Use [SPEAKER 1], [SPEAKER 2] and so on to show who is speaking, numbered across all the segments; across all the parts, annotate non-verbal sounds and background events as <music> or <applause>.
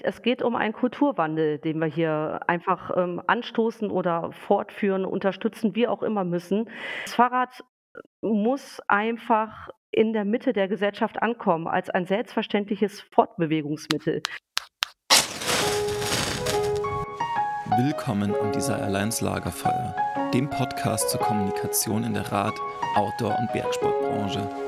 [SPEAKER 1] Es geht um einen Kulturwandel, den wir hier einfach, ähm, anstoßen oder fortführen, unterstützen, wie auch immer müssen. Das Fahrrad muss einfach in der Mitte der Gesellschaft ankommen als ein selbstverständliches Fortbewegungsmittel.
[SPEAKER 2] Willkommen am Desire Alliance Lagerfeuer, dem Podcast zur Kommunikation in der Rad-, Outdoor- und Bergsportbranche.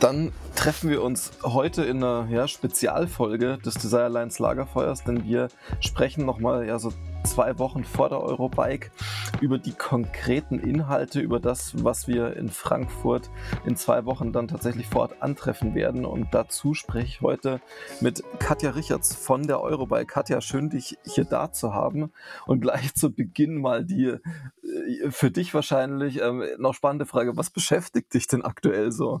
[SPEAKER 2] Dann treffen wir uns heute in einer ja, Spezialfolge des Desire Lines Lagerfeuers, denn wir sprechen nochmal ja, so zwei Wochen vor der Eurobike über die konkreten Inhalte, über das, was wir in Frankfurt in zwei Wochen dann tatsächlich vor Ort antreffen werden. Und dazu spreche ich heute mit Katja Richards von der Eurobike. Katja, schön, dich hier da zu haben. Und gleich zu Beginn mal die äh, für dich wahrscheinlich ähm, noch spannende Frage. Was beschäftigt dich denn aktuell so?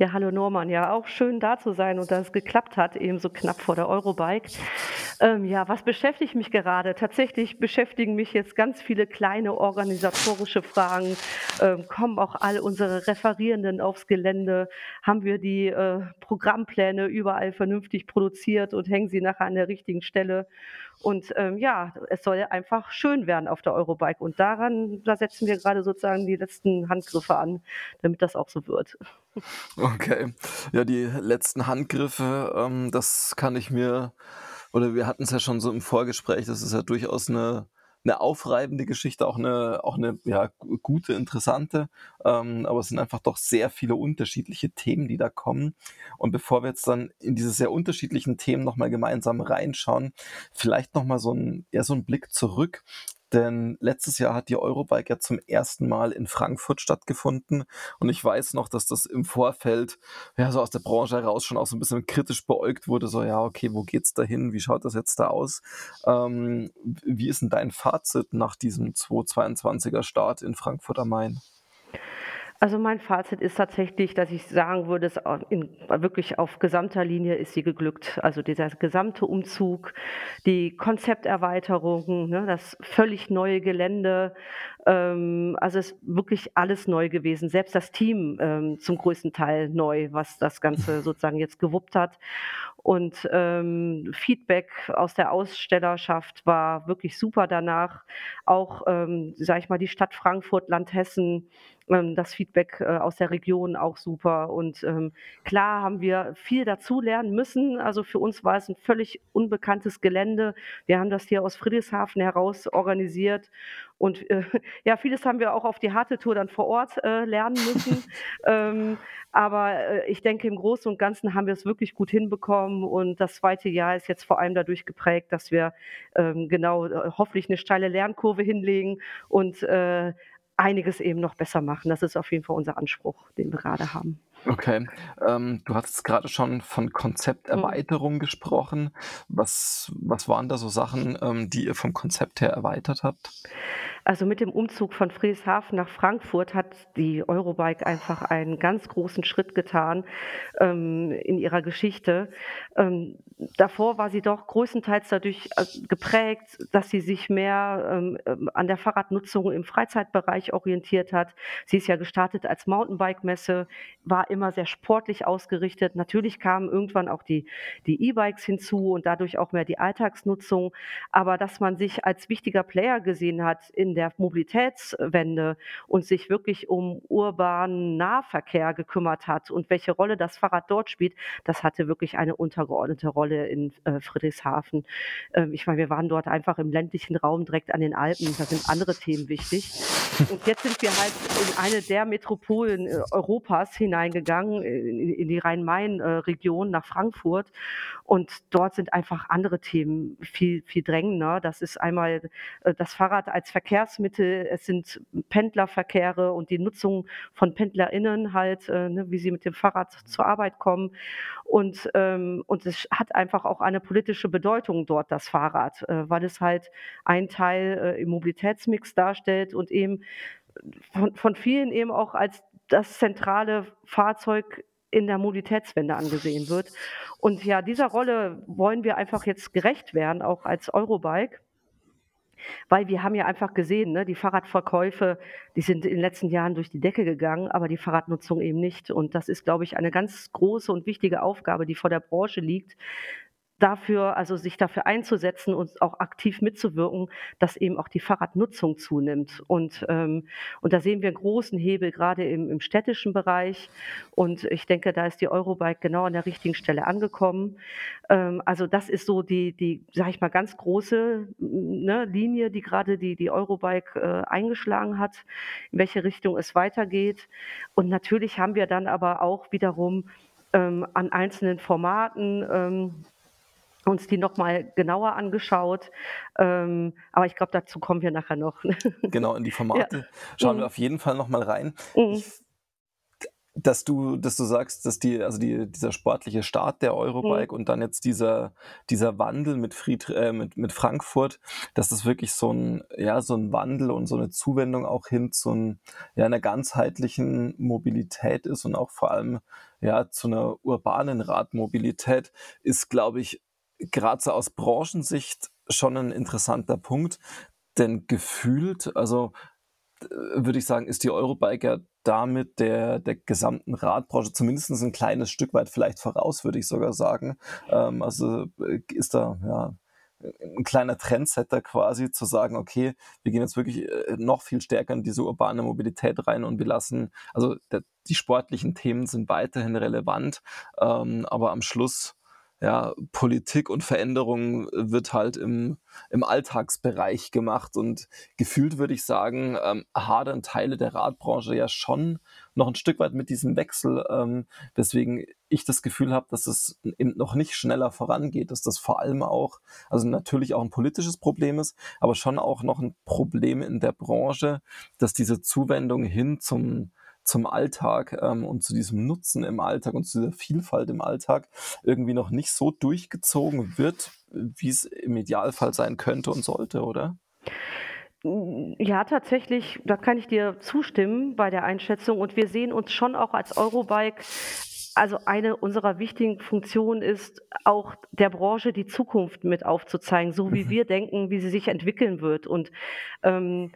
[SPEAKER 1] Ja, hallo Norman. Ja, auch schön da zu sein und dass es geklappt hat, eben so knapp vor der Eurobike. Ähm, ja, was beschäftigt mich gerade? Tatsächlich beschäftigen mich jetzt ganz viele kleine organisatorische Fragen. Ähm, kommen auch all unsere Referierenden aufs Gelände? Haben wir die äh, Programmpläne überall vernünftig produziert und hängen sie nachher an der richtigen Stelle? Und ähm, ja, es soll einfach schön werden auf der Eurobike. Und daran, da setzen wir gerade sozusagen die letzten Handgriffe an, damit das auch so wird. <laughs>
[SPEAKER 2] Okay. Ja, die letzten Handgriffe, ähm, das kann ich mir, oder wir hatten es ja schon so im Vorgespräch, das ist ja durchaus eine eine aufreibende Geschichte, auch eine, auch eine ja, gute, interessante. Ähm, aber es sind einfach doch sehr viele unterschiedliche Themen, die da kommen. Und bevor wir jetzt dann in diese sehr unterschiedlichen Themen nochmal gemeinsam reinschauen, vielleicht nochmal so ein, eher so ein Blick zurück. Denn letztes Jahr hat die Eurobike ja zum ersten Mal in Frankfurt stattgefunden. Und ich weiß noch, dass das im Vorfeld, ja, so aus der Branche heraus schon auch so ein bisschen kritisch beäugt wurde. So, ja, okay, wo geht's da hin? Wie schaut das jetzt da aus? Ähm, wie ist denn dein Fazit nach diesem 2022er Start in Frankfurt am Main?
[SPEAKER 1] Also mein Fazit ist tatsächlich, dass ich sagen würde, es in, wirklich auf gesamter Linie ist sie geglückt. Also dieser gesamte Umzug, die Konzepterweiterung, ne, das völlig neue Gelände, ähm, also es ist wirklich alles neu gewesen. Selbst das Team ähm, zum größten Teil neu, was das Ganze <laughs> sozusagen jetzt gewuppt hat. Und ähm, Feedback aus der Ausstellerschaft war wirklich super danach. Auch, ähm, sage ich mal, die Stadt Frankfurt, Land Hessen, das Feedback äh, aus der Region auch super. Und ähm, klar haben wir viel dazu lernen müssen. Also für uns war es ein völlig unbekanntes Gelände. Wir haben das hier aus Friedrichshafen heraus organisiert und äh, <laughs> ja, vieles haben wir auch auf die harte Tour dann vor Ort äh, lernen müssen. <laughs> ähm, aber äh, ich denke, im Großen und Ganzen haben wir es wirklich gut hinbekommen. Und das zweite Jahr ist jetzt vor allem dadurch geprägt, dass wir ähm, genau äh, hoffentlich eine steile Lernkurve hinlegen und äh, einiges eben noch besser machen. Das ist auf jeden Fall unser Anspruch, den wir gerade haben.
[SPEAKER 2] Okay. Ähm, du hattest gerade schon von Konzepterweiterung mhm. gesprochen. Was, was waren da so Sachen, ähm, die ihr vom Konzept her erweitert habt?
[SPEAKER 1] Also mit dem Umzug von Friedrichshafen nach Frankfurt hat die Eurobike einfach einen ganz großen Schritt getan ähm, in ihrer Geschichte. Ähm, davor war sie doch größtenteils dadurch äh, geprägt, dass sie sich mehr ähm, ähm, an der Fahrradnutzung im Freizeitbereich orientiert hat. Sie ist ja gestartet als Mountainbike-Messe, war immer sehr sportlich ausgerichtet. Natürlich kamen irgendwann auch die E-Bikes hinzu und dadurch auch mehr die Alltagsnutzung. Aber dass man sich als wichtiger Player gesehen hat in der Mobilitätswende und sich wirklich um urbanen Nahverkehr gekümmert hat und welche Rolle das Fahrrad dort spielt, das hatte wirklich eine untergeordnete Rolle in äh, Friedrichshafen. Ähm, ich meine, wir waren dort einfach im ländlichen Raum direkt an den Alpen, da sind andere Themen wichtig. Und jetzt sind wir halt in eine der Metropolen äh, Europas hineingegangen, in, in die Rhein-Main-Region nach Frankfurt. Und dort sind einfach andere Themen viel, viel drängender. Das ist einmal äh, das Fahrrad als Verkehrs Verkehrsmittel, es sind Pendlerverkehre und die Nutzung von PendlerInnen halt, äh, ne, wie sie mit dem Fahrrad zur Arbeit kommen. Und, ähm, und es hat einfach auch eine politische Bedeutung dort, das Fahrrad, äh, weil es halt ein Teil äh, im Mobilitätsmix darstellt und eben von, von vielen eben auch als das zentrale Fahrzeug in der Mobilitätswende angesehen wird. Und ja, dieser Rolle wollen wir einfach jetzt gerecht werden, auch als Eurobike. Weil wir haben ja einfach gesehen, ne, die Fahrradverkäufe, die sind in den letzten Jahren durch die Decke gegangen, aber die Fahrradnutzung eben nicht. Und das ist, glaube ich, eine ganz große und wichtige Aufgabe, die vor der Branche liegt, dafür, also sich dafür einzusetzen und auch aktiv mitzuwirken, dass eben auch die Fahrradnutzung zunimmt. Und, ähm, und da sehen wir einen großen Hebel gerade im, im städtischen Bereich. Und ich denke, da ist die Eurobike genau an der richtigen Stelle angekommen. Ähm, also das ist so die, die, sag ich mal, ganz große ne, Linie, die gerade die, die Eurobike äh, eingeschlagen hat, in welche Richtung es weitergeht. Und natürlich haben wir dann aber auch wiederum ähm, an einzelnen Formaten, ähm, uns die nochmal genauer angeschaut. Ähm, aber ich glaube, dazu kommen wir nachher noch. <laughs>
[SPEAKER 2] genau, in die Formate ja. schauen mhm. wir auf jeden Fall nochmal rein. Mhm. Ich, dass du, dass du sagst, dass die, also die, dieser sportliche Start der Eurobike mhm. und dann jetzt dieser, dieser Wandel mit, Fried, äh, mit, mit Frankfurt, dass das wirklich so ein, ja, so ein Wandel und so eine Zuwendung auch hin zu ein, ja, einer ganzheitlichen Mobilität ist und auch vor allem ja, zu einer urbanen Radmobilität, ist, glaube ich, gerade so aus Branchensicht schon ein interessanter Punkt, denn gefühlt, also äh, würde ich sagen, ist die Eurobike ja damit der, der gesamten Radbranche zumindest ein kleines Stück weit vielleicht voraus, würde ich sogar sagen. Ähm, also äh, ist da ja ein kleiner Trendsetter quasi zu sagen, okay, wir gehen jetzt wirklich äh, noch viel stärker in diese urbane Mobilität rein und wir lassen, also der, die sportlichen Themen sind weiterhin relevant, ähm, aber am Schluss ja, Politik und Veränderung wird halt im, im Alltagsbereich gemacht. Und gefühlt würde ich sagen, ähm, hadern Teile der Radbranche ja schon noch ein Stück weit mit diesem Wechsel, ähm, weswegen ich das Gefühl habe, dass es eben noch nicht schneller vorangeht, dass das vor allem auch, also natürlich auch ein politisches Problem ist, aber schon auch noch ein Problem in der Branche, dass diese Zuwendung hin zum zum Alltag ähm, und zu diesem Nutzen im Alltag und zu dieser Vielfalt im Alltag irgendwie noch nicht so durchgezogen wird, wie es im Idealfall sein könnte und sollte, oder?
[SPEAKER 1] Ja, tatsächlich, da kann ich dir zustimmen bei der Einschätzung. Und wir sehen uns schon auch als Eurobike also eine unserer wichtigen Funktionen ist auch der Branche die Zukunft mit aufzuzeigen, so wie mhm. wir denken, wie sie sich entwickeln wird. Und ähm,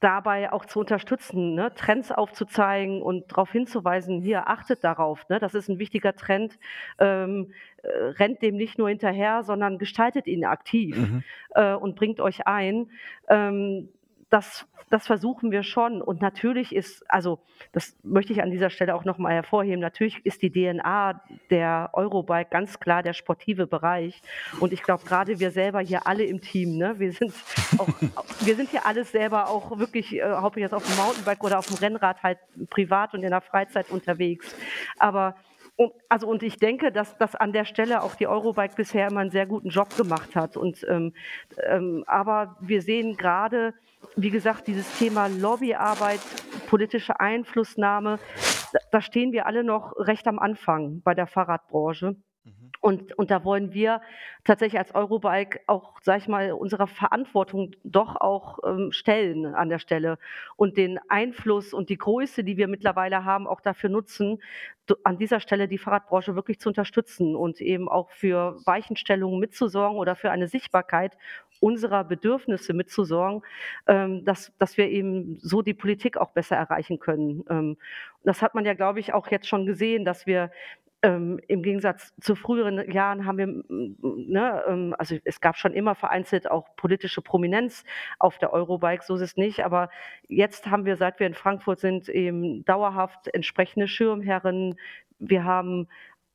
[SPEAKER 1] dabei auch zu unterstützen, ne? Trends aufzuzeigen und darauf hinzuweisen, hier achtet darauf, ne? das ist ein wichtiger Trend, ähm, äh, rennt dem nicht nur hinterher, sondern gestaltet ihn aktiv mhm. äh, und bringt euch ein. Ähm, das, das versuchen wir schon. Und natürlich ist, also das möchte ich an dieser Stelle auch nochmal hervorheben, natürlich ist die DNA der Eurobike ganz klar der sportive Bereich. Und ich glaube, gerade wir selber hier alle im Team, ne, wir sind auch, wir sind hier alles selber auch wirklich, äh, hauptsächlich jetzt auf dem Mountainbike oder auf dem Rennrad halt privat und in der Freizeit unterwegs. Aber und, also und ich denke, dass, dass an der Stelle auch die Eurobike bisher immer einen sehr guten Job gemacht hat. Und, ähm, ähm, aber wir sehen gerade, wie gesagt, dieses Thema Lobbyarbeit, politische Einflussnahme, da stehen wir alle noch recht am Anfang bei der Fahrradbranche. Und, und da wollen wir tatsächlich als Eurobike auch, sag ich mal, unserer Verantwortung doch auch ähm, stellen an der Stelle und den Einfluss und die Größe, die wir mittlerweile haben, auch dafür nutzen, an dieser Stelle die Fahrradbranche wirklich zu unterstützen und eben auch für Weichenstellungen mitzusorgen oder für eine Sichtbarkeit unserer Bedürfnisse mitzusorgen, ähm, dass, dass wir eben so die Politik auch besser erreichen können. Ähm, das hat man ja, glaube ich, auch jetzt schon gesehen, dass wir ähm, Im Gegensatz zu früheren Jahren haben wir, ne, ähm, also es gab schon immer vereinzelt auch politische Prominenz auf der Eurobike, so ist es nicht. Aber jetzt haben wir, seit wir in Frankfurt sind, eben dauerhaft entsprechende Schirmherren. Wir haben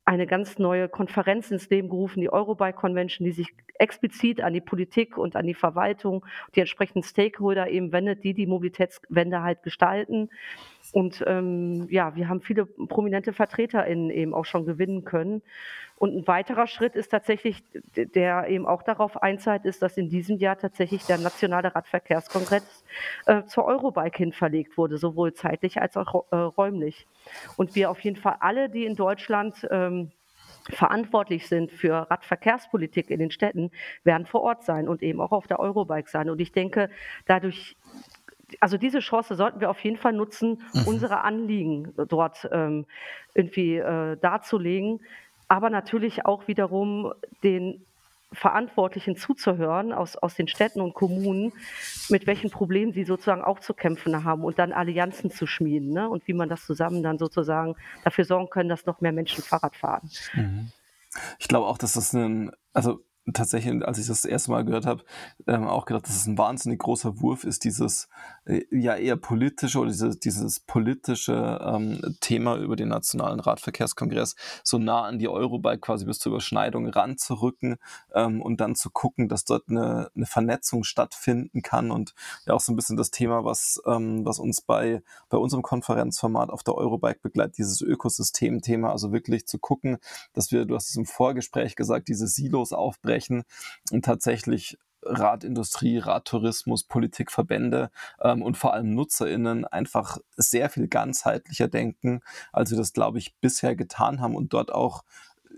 [SPEAKER 1] eine ganz neue Konferenz ins Leben gerufen, die Eurobike Convention, die sich explizit an die Politik und an die Verwaltung, die entsprechenden Stakeholder eben wendet, die die Mobilitätswende halt gestalten. Und ähm, ja, wir haben viele prominente VertreterInnen eben auch schon gewinnen können. Und ein weiterer Schritt ist tatsächlich, der eben auch darauf einzahlt, ist, dass in diesem Jahr tatsächlich der Nationale Radverkehrskongress äh, zur Eurobike hin verlegt wurde, sowohl zeitlich als auch äh, räumlich. Und wir auf jeden Fall alle, die in Deutschland ähm, verantwortlich sind für Radverkehrspolitik in den Städten, werden vor Ort sein und eben auch auf der Eurobike sein. Und ich denke, dadurch also diese Chance sollten wir auf jeden Fall nutzen, mhm. unsere Anliegen dort ähm, irgendwie äh, darzulegen, aber natürlich auch wiederum den Verantwortlichen zuzuhören aus, aus den Städten und Kommunen, mit welchen Problemen sie sozusagen auch zu kämpfen haben und dann Allianzen zu schmieden ne? und wie man das zusammen dann sozusagen dafür sorgen können, dass noch mehr Menschen Fahrrad fahren. Mhm.
[SPEAKER 2] Ich glaube auch, dass das ein, also tatsächlich, als ich das, das erste Mal gehört habe, ähm, auch gedacht, dass es ein wahnsinnig großer Wurf ist, dieses äh, ja eher politische oder dieses, dieses politische ähm, Thema über den Nationalen Radverkehrskongress so nah an die Eurobike quasi bis zur Überschneidung ranzurücken ähm, und dann zu gucken, dass dort eine, eine Vernetzung stattfinden kann und ja auch so ein bisschen das Thema, was, ähm, was uns bei, bei unserem Konferenzformat auf der Eurobike begleitet, dieses Ökosystem-Thema, also wirklich zu gucken, dass wir, du hast es im Vorgespräch gesagt, diese Silos aufbrechen und tatsächlich Radindustrie, Radtourismus, Politikverbände ähm, und vor allem NutzerInnen einfach sehr viel ganzheitlicher denken, als wir das, glaube ich, bisher getan haben und dort auch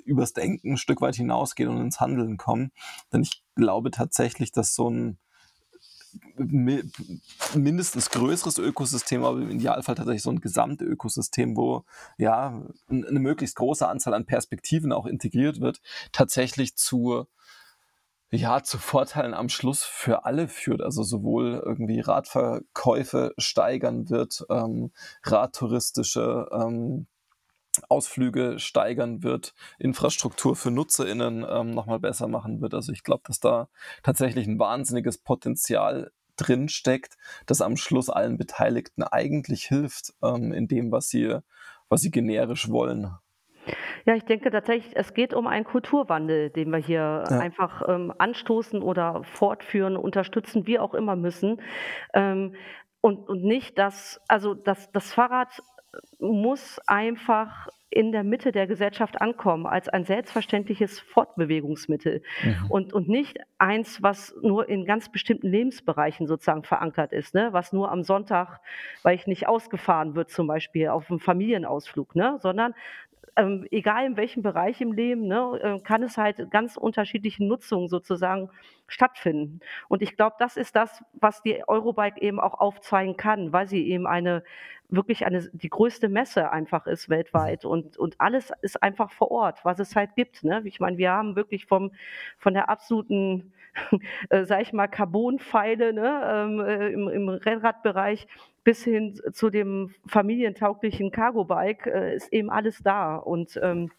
[SPEAKER 2] übers Denken ein Stück weit hinausgehen und ins Handeln kommen. Denn ich glaube tatsächlich, dass so ein mindestens größeres Ökosystem, aber im Idealfall tatsächlich so ein Gesamtökosystem, wo ja eine möglichst große Anzahl an Perspektiven auch integriert wird, tatsächlich zu ja, zu Vorteilen am Schluss für alle führt. Also sowohl irgendwie Radverkäufe steigern wird, ähm, radtouristische ähm, Ausflüge steigern wird, Infrastruktur für NutzerInnen ähm, nochmal besser machen wird. Also ich glaube, dass da tatsächlich ein wahnsinniges Potenzial drin steckt, das am Schluss allen Beteiligten eigentlich hilft ähm, in dem, was sie, was sie generisch wollen.
[SPEAKER 1] Ja, ich denke tatsächlich, es geht um einen Kulturwandel, den wir hier ja. einfach ähm, anstoßen oder fortführen, unterstützen, wie auch immer müssen. Ähm, und, und nicht, dass, also das, das Fahrrad muss einfach in der Mitte der Gesellschaft ankommen, als ein selbstverständliches Fortbewegungsmittel mhm. und, und nicht eins, was nur in ganz bestimmten Lebensbereichen sozusagen verankert ist, ne? was nur am Sonntag, weil ich nicht ausgefahren wird, zum Beispiel auf einem Familienausflug, ne? sondern ähm, egal in welchem Bereich im Leben, ne, äh, kann es halt ganz unterschiedliche Nutzungen sozusagen stattfinden. Und ich glaube, das ist das, was die Eurobike eben auch aufzeigen kann, weil sie eben eine wirklich eine die größte Messe einfach ist weltweit und und alles ist einfach vor Ort, was es halt gibt. Ne? Ich meine, wir haben wirklich vom von der absoluten <laughs> äh, sage ich mal, Carbonpfeile ne, ähm, äh, im, im Rennradbereich bis hin zu dem familientauglichen Cargo-Bike äh, ist eben alles da. Und, ähm,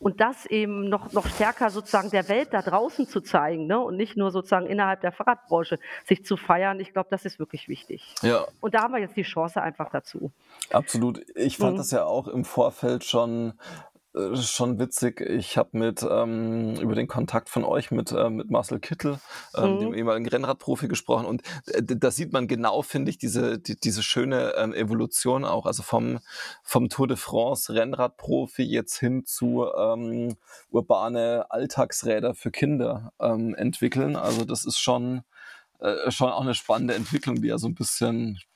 [SPEAKER 1] und das eben noch, noch stärker sozusagen der Welt da draußen zu zeigen ne? und nicht nur sozusagen innerhalb der Fahrradbranche sich zu feiern, ich glaube, das ist wirklich wichtig. Ja. Und da haben wir jetzt die Chance einfach dazu.
[SPEAKER 2] Absolut. Ich fand mhm. das ja auch im Vorfeld schon schon witzig. Ich habe mit ähm, über den Kontakt von euch mit, äh, mit Marcel Kittel, ähm, mhm. dem ehemaligen Rennradprofi, gesprochen. Und äh, da sieht man genau, finde ich, diese, die, diese schöne ähm, Evolution auch. Also vom, vom Tour de France Rennradprofi jetzt hin zu ähm, urbane Alltagsräder für Kinder ähm, entwickeln. Also das ist schon, äh, schon auch eine spannende Entwicklung, die ja so ein bisschen äh,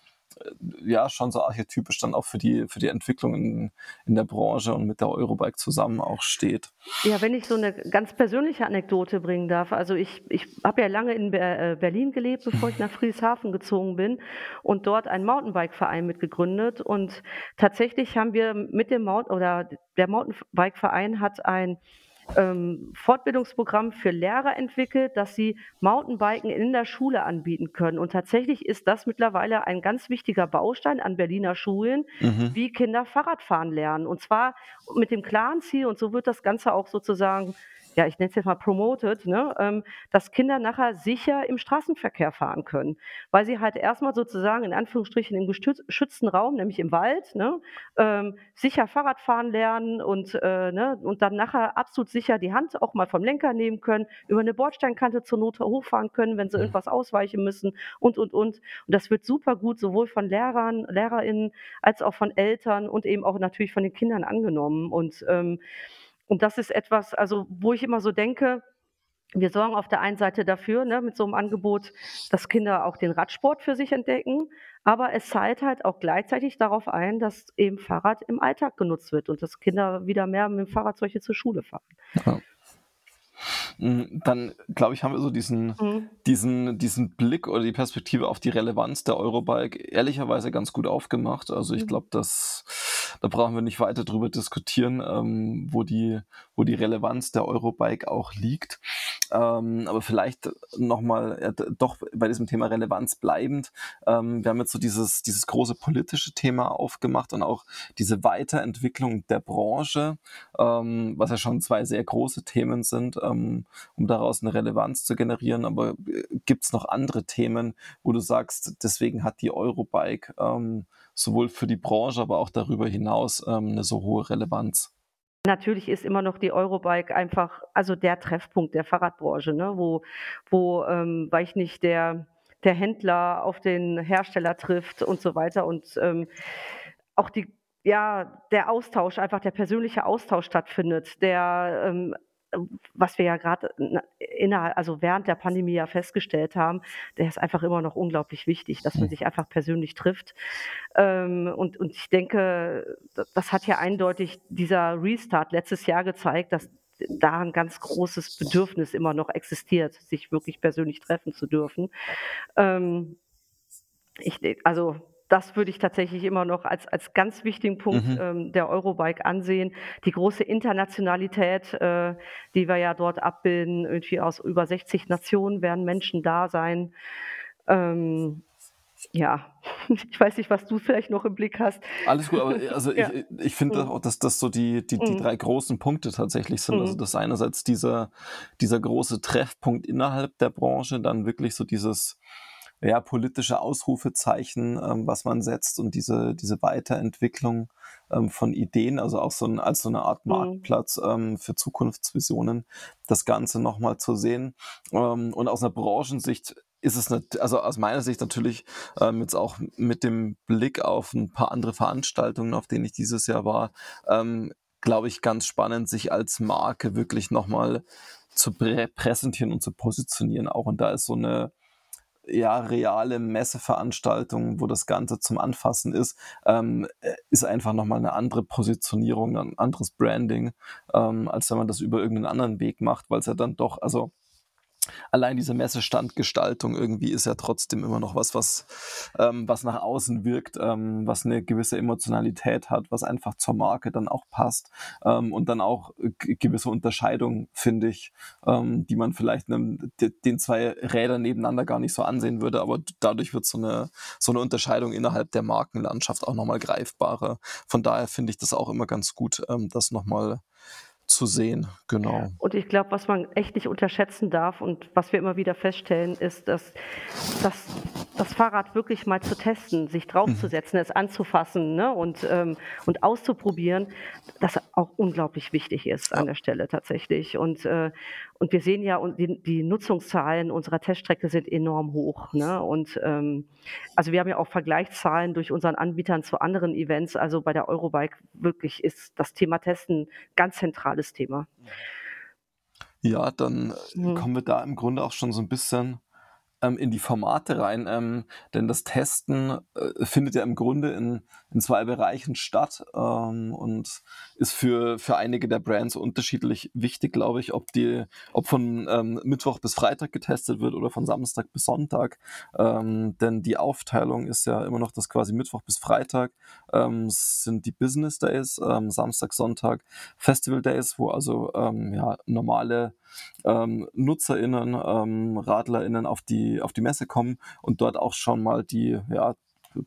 [SPEAKER 2] ja schon so archetypisch dann auch für die, für die Entwicklung in, in der Branche und mit der Eurobike zusammen auch steht.
[SPEAKER 1] Ja, wenn ich so eine ganz persönliche Anekdote bringen darf. Also ich, ich habe ja lange in äh, Berlin gelebt, bevor ich <laughs> nach Friedrichshafen gezogen bin und dort einen Mountainbike-Verein mitgegründet. Und tatsächlich haben wir mit dem Mountain oder der Mountainbike-Verein hat ein ähm, Fortbildungsprogramm für Lehrer entwickelt, dass sie Mountainbiken in der Schule anbieten können. Und tatsächlich ist das mittlerweile ein ganz wichtiger Baustein an Berliner Schulen, mhm. wie Kinder Fahrradfahren lernen. Und zwar mit dem klaren Ziel, und so wird das Ganze auch sozusagen ja, ich nenne es jetzt mal promoted, ne, ähm, dass Kinder nachher sicher im Straßenverkehr fahren können, weil sie halt erstmal sozusagen in Anführungsstrichen im geschützten Raum, nämlich im Wald, ne, ähm, sicher Fahrrad fahren lernen und, äh, ne, und dann nachher absolut sicher die Hand auch mal vom Lenker nehmen können, über eine Bordsteinkante zur Not hochfahren können, wenn sie irgendwas ausweichen müssen und, und, und. Und das wird super gut sowohl von Lehrern, LehrerInnen als auch von Eltern und eben auch natürlich von den Kindern angenommen. Und, ähm, und das ist etwas, also wo ich immer so denke, wir sorgen auf der einen Seite dafür, ne, mit so einem Angebot, dass Kinder auch den Radsport für sich entdecken, aber es zahlt halt auch gleichzeitig darauf ein, dass eben Fahrrad im Alltag genutzt wird und dass Kinder wieder mehr mit dem Fahrrad solche zur Schule fahren. Ja.
[SPEAKER 2] Hm, dann, glaube ich, haben wir so diesen, mhm. diesen, diesen Blick oder die Perspektive auf die Relevanz der Eurobike ehrlicherweise ganz gut aufgemacht. Also ich mhm. glaube, dass da brauchen wir nicht weiter drüber diskutieren, ähm, wo, die, wo die Relevanz der Eurobike auch liegt. Ähm, aber vielleicht nochmal äh, doch bei diesem Thema Relevanz bleibend. Ähm, wir haben jetzt so dieses, dieses große politische Thema aufgemacht und auch diese Weiterentwicklung der Branche, ähm, was ja schon zwei sehr große Themen sind, ähm, um daraus eine Relevanz zu generieren. Aber äh, gibt es noch andere Themen, wo du sagst, deswegen hat die Eurobike ähm, sowohl für die Branche, aber auch darüber hinaus ähm, eine so hohe Relevanz?
[SPEAKER 1] Natürlich ist immer noch die Eurobike einfach, also der Treffpunkt der Fahrradbranche, ne? wo, wo ähm, weil ich nicht, der, der Händler auf den Hersteller trifft und so weiter und ähm, auch die, ja, der Austausch, einfach der persönliche Austausch stattfindet, der ähm, was wir ja gerade innerhalb, also während der Pandemie ja festgestellt haben, der ist einfach immer noch unglaublich wichtig, dass man hm. sich einfach persönlich trifft. Ähm, und, und ich denke, das hat ja eindeutig dieser Restart letztes Jahr gezeigt, dass da ein ganz großes Bedürfnis immer noch existiert, sich wirklich persönlich treffen zu dürfen. Ähm, ich, also das würde ich tatsächlich immer noch als, als ganz wichtigen Punkt mhm. ähm, der Eurobike ansehen. Die große Internationalität, äh, die wir ja dort abbilden, irgendwie aus über 60 Nationen werden Menschen da sein. Ähm, ja, <laughs> ich weiß nicht, was du vielleicht noch im Blick hast.
[SPEAKER 2] Alles gut, aber <laughs> also ja. ich, ich finde mhm. auch, dass das so die, die, die mhm. drei großen Punkte tatsächlich sind. Also mhm. Also das einerseits dieser, dieser große Treffpunkt innerhalb der Branche, dann wirklich so dieses ja, politische Ausrufezeichen, ähm, was man setzt und diese, diese Weiterentwicklung ähm, von Ideen, also auch so ein, als so eine Art mhm. Marktplatz ähm, für Zukunftsvisionen, das Ganze nochmal zu sehen. Ähm, und aus einer Branchensicht ist es nicht, also aus meiner Sicht natürlich ähm, jetzt auch mit dem Blick auf ein paar andere Veranstaltungen, auf denen ich dieses Jahr war, ähm, glaube ich, ganz spannend, sich als Marke wirklich nochmal zu prä präsentieren und zu positionieren auch. Und da ist so eine ja, reale Messeveranstaltung, wo das Ganze zum Anfassen ist, ähm, äh, ist einfach nochmal eine andere Positionierung, ein anderes Branding, ähm, als wenn man das über irgendeinen anderen Weg macht, weil es ja dann doch, also allein diese Messestandgestaltung irgendwie ist ja trotzdem immer noch was, was, ähm, was nach außen wirkt, ähm, was eine gewisse Emotionalität hat, was einfach zur Marke dann auch passt ähm, und dann auch gewisse Unterscheidungen, finde ich, ähm, die man vielleicht einem, den zwei Rädern nebeneinander gar nicht so ansehen würde, aber dadurch wird so eine, so eine Unterscheidung innerhalb der Markenlandschaft auch nochmal greifbarer. Von daher finde ich das auch immer ganz gut, ähm, das nochmal zu sehen, genau.
[SPEAKER 1] Und ich glaube, was man echt nicht unterschätzen darf und was wir immer wieder feststellen, ist, dass, dass das Fahrrad wirklich mal zu testen, sich draufzusetzen, mhm. es anzufassen ne, und, ähm, und auszuprobieren, das auch unglaublich wichtig ist an der Stelle tatsächlich. Und, äh, und wir sehen ja, die, die Nutzungszahlen unserer Teststrecke sind enorm hoch. Ne? Und ähm, also wir haben ja auch Vergleichszahlen durch unseren Anbietern zu anderen Events. Also bei der Eurobike wirklich ist das Thema Testen ganz zentrales Thema.
[SPEAKER 2] Ja, dann mhm. kommen wir da im Grunde auch schon so ein bisschen ähm, in die Formate rein, ähm, denn das Testen äh, findet ja im Grunde in, in zwei Bereichen statt ähm, und ist für, für einige der Brands unterschiedlich wichtig, glaube ich, ob die, ob von ähm, Mittwoch bis Freitag getestet wird oder von Samstag bis Sonntag. Ähm, denn die Aufteilung ist ja immer noch das quasi Mittwoch bis Freitag ähm, sind die Business Days, Samstag, Sonntag Festival Days, wo also ja, normale ähm, NutzerInnen, ähm, RadlerInnen auf die, auf die Messe kommen und dort auch schon mal die ja,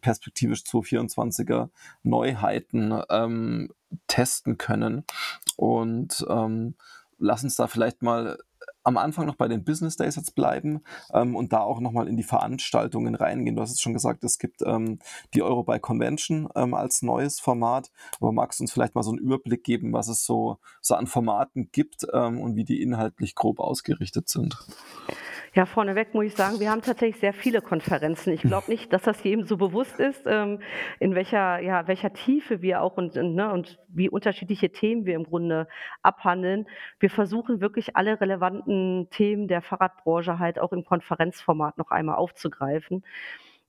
[SPEAKER 2] perspektivisch 224er Neuheiten ähm, testen können. Und ähm, lass uns da vielleicht mal am Anfang noch bei den Business Days jetzt bleiben ähm, und da auch nochmal in die Veranstaltungen reingehen. Du hast es schon gesagt, es gibt ähm, die Eurobike Convention ähm, als neues Format. Aber magst du uns vielleicht mal so einen Überblick geben, was es so, so an Formaten gibt ähm, und wie die inhaltlich grob ausgerichtet sind?
[SPEAKER 1] Ja, vorneweg muss ich sagen, wir haben tatsächlich sehr viele Konferenzen. Ich glaube nicht, dass das jedem so bewusst ist, ähm, in welcher, ja, welcher Tiefe wir auch und, ne, und wie unterschiedliche Themen wir im Grunde abhandeln. Wir versuchen wirklich alle relevanten Themen der Fahrradbranche halt auch im Konferenzformat noch einmal aufzugreifen.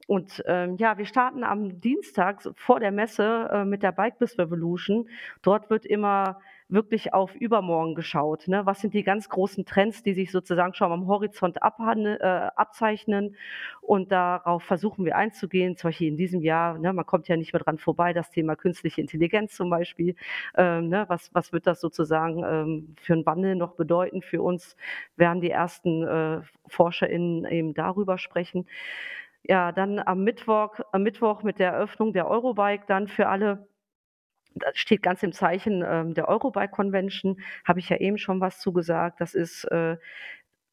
[SPEAKER 1] Und ähm, ja, wir starten am Dienstag vor der Messe äh, mit der Bike Biz Revolution. Dort wird immer wirklich auf übermorgen geschaut. Ne? Was sind die ganz großen Trends, die sich sozusagen schon am Horizont äh, abzeichnen? Und darauf versuchen wir einzugehen. Zum Beispiel in diesem Jahr, ne, man kommt ja nicht mehr dran vorbei, das Thema künstliche Intelligenz zum Beispiel. Ähm, ne, was, was wird das sozusagen ähm, für einen Wandel noch bedeuten für uns? Werden die ersten äh, ForscherInnen eben darüber sprechen. Ja, dann am Mittwoch, am Mittwoch mit der Eröffnung der Eurobike dann für alle das steht ganz im Zeichen ähm, der Eurobike Convention, habe ich ja eben schon was zugesagt. Das ist äh,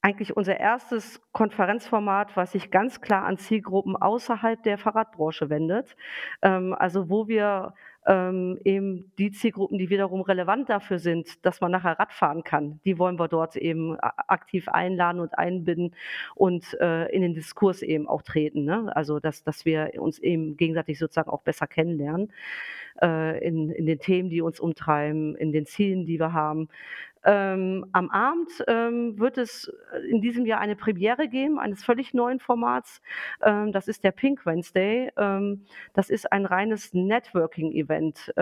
[SPEAKER 1] eigentlich unser erstes Konferenzformat, was sich ganz klar an Zielgruppen außerhalb der Fahrradbranche wendet. Ähm, also wo wir ähm, eben die Zielgruppen, die wiederum relevant dafür sind, dass man nachher Rad fahren kann, die wollen wir dort eben aktiv einladen und einbinden und äh, in den Diskurs eben auch treten. Ne? Also dass, dass wir uns eben gegenseitig sozusagen auch besser kennenlernen äh, in, in den Themen, die uns umtreiben, in den Zielen, die wir haben. Ähm, am Abend ähm, wird es in diesem Jahr eine Premiere geben, eines völlig neuen Formats. Ähm, das ist der Pink Wednesday. Ähm, das ist ein reines Networking-Event.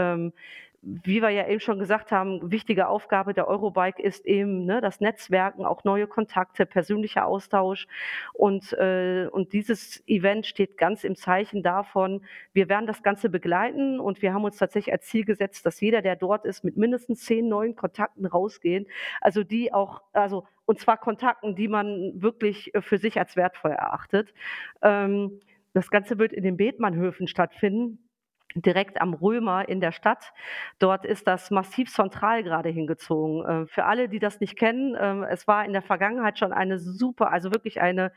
[SPEAKER 1] Wie wir ja eben schon gesagt haben, wichtige Aufgabe der Eurobike ist eben ne, das Netzwerken, auch neue Kontakte, persönlicher Austausch. Und, äh, und dieses Event steht ganz im Zeichen davon, wir werden das Ganze begleiten und wir haben uns tatsächlich als Ziel gesetzt, dass jeder, der dort ist, mit mindestens zehn neuen Kontakten rausgehen. Also die auch, also und zwar Kontakten, die man wirklich für sich als wertvoll erachtet. Ähm, das Ganze wird in den Bethmannhöfen stattfinden direkt am Römer in der Stadt. Dort ist das Massiv Central gerade hingezogen. Äh, für alle, die das nicht kennen, ähm, es war in der Vergangenheit schon eine super, also wirklich eine,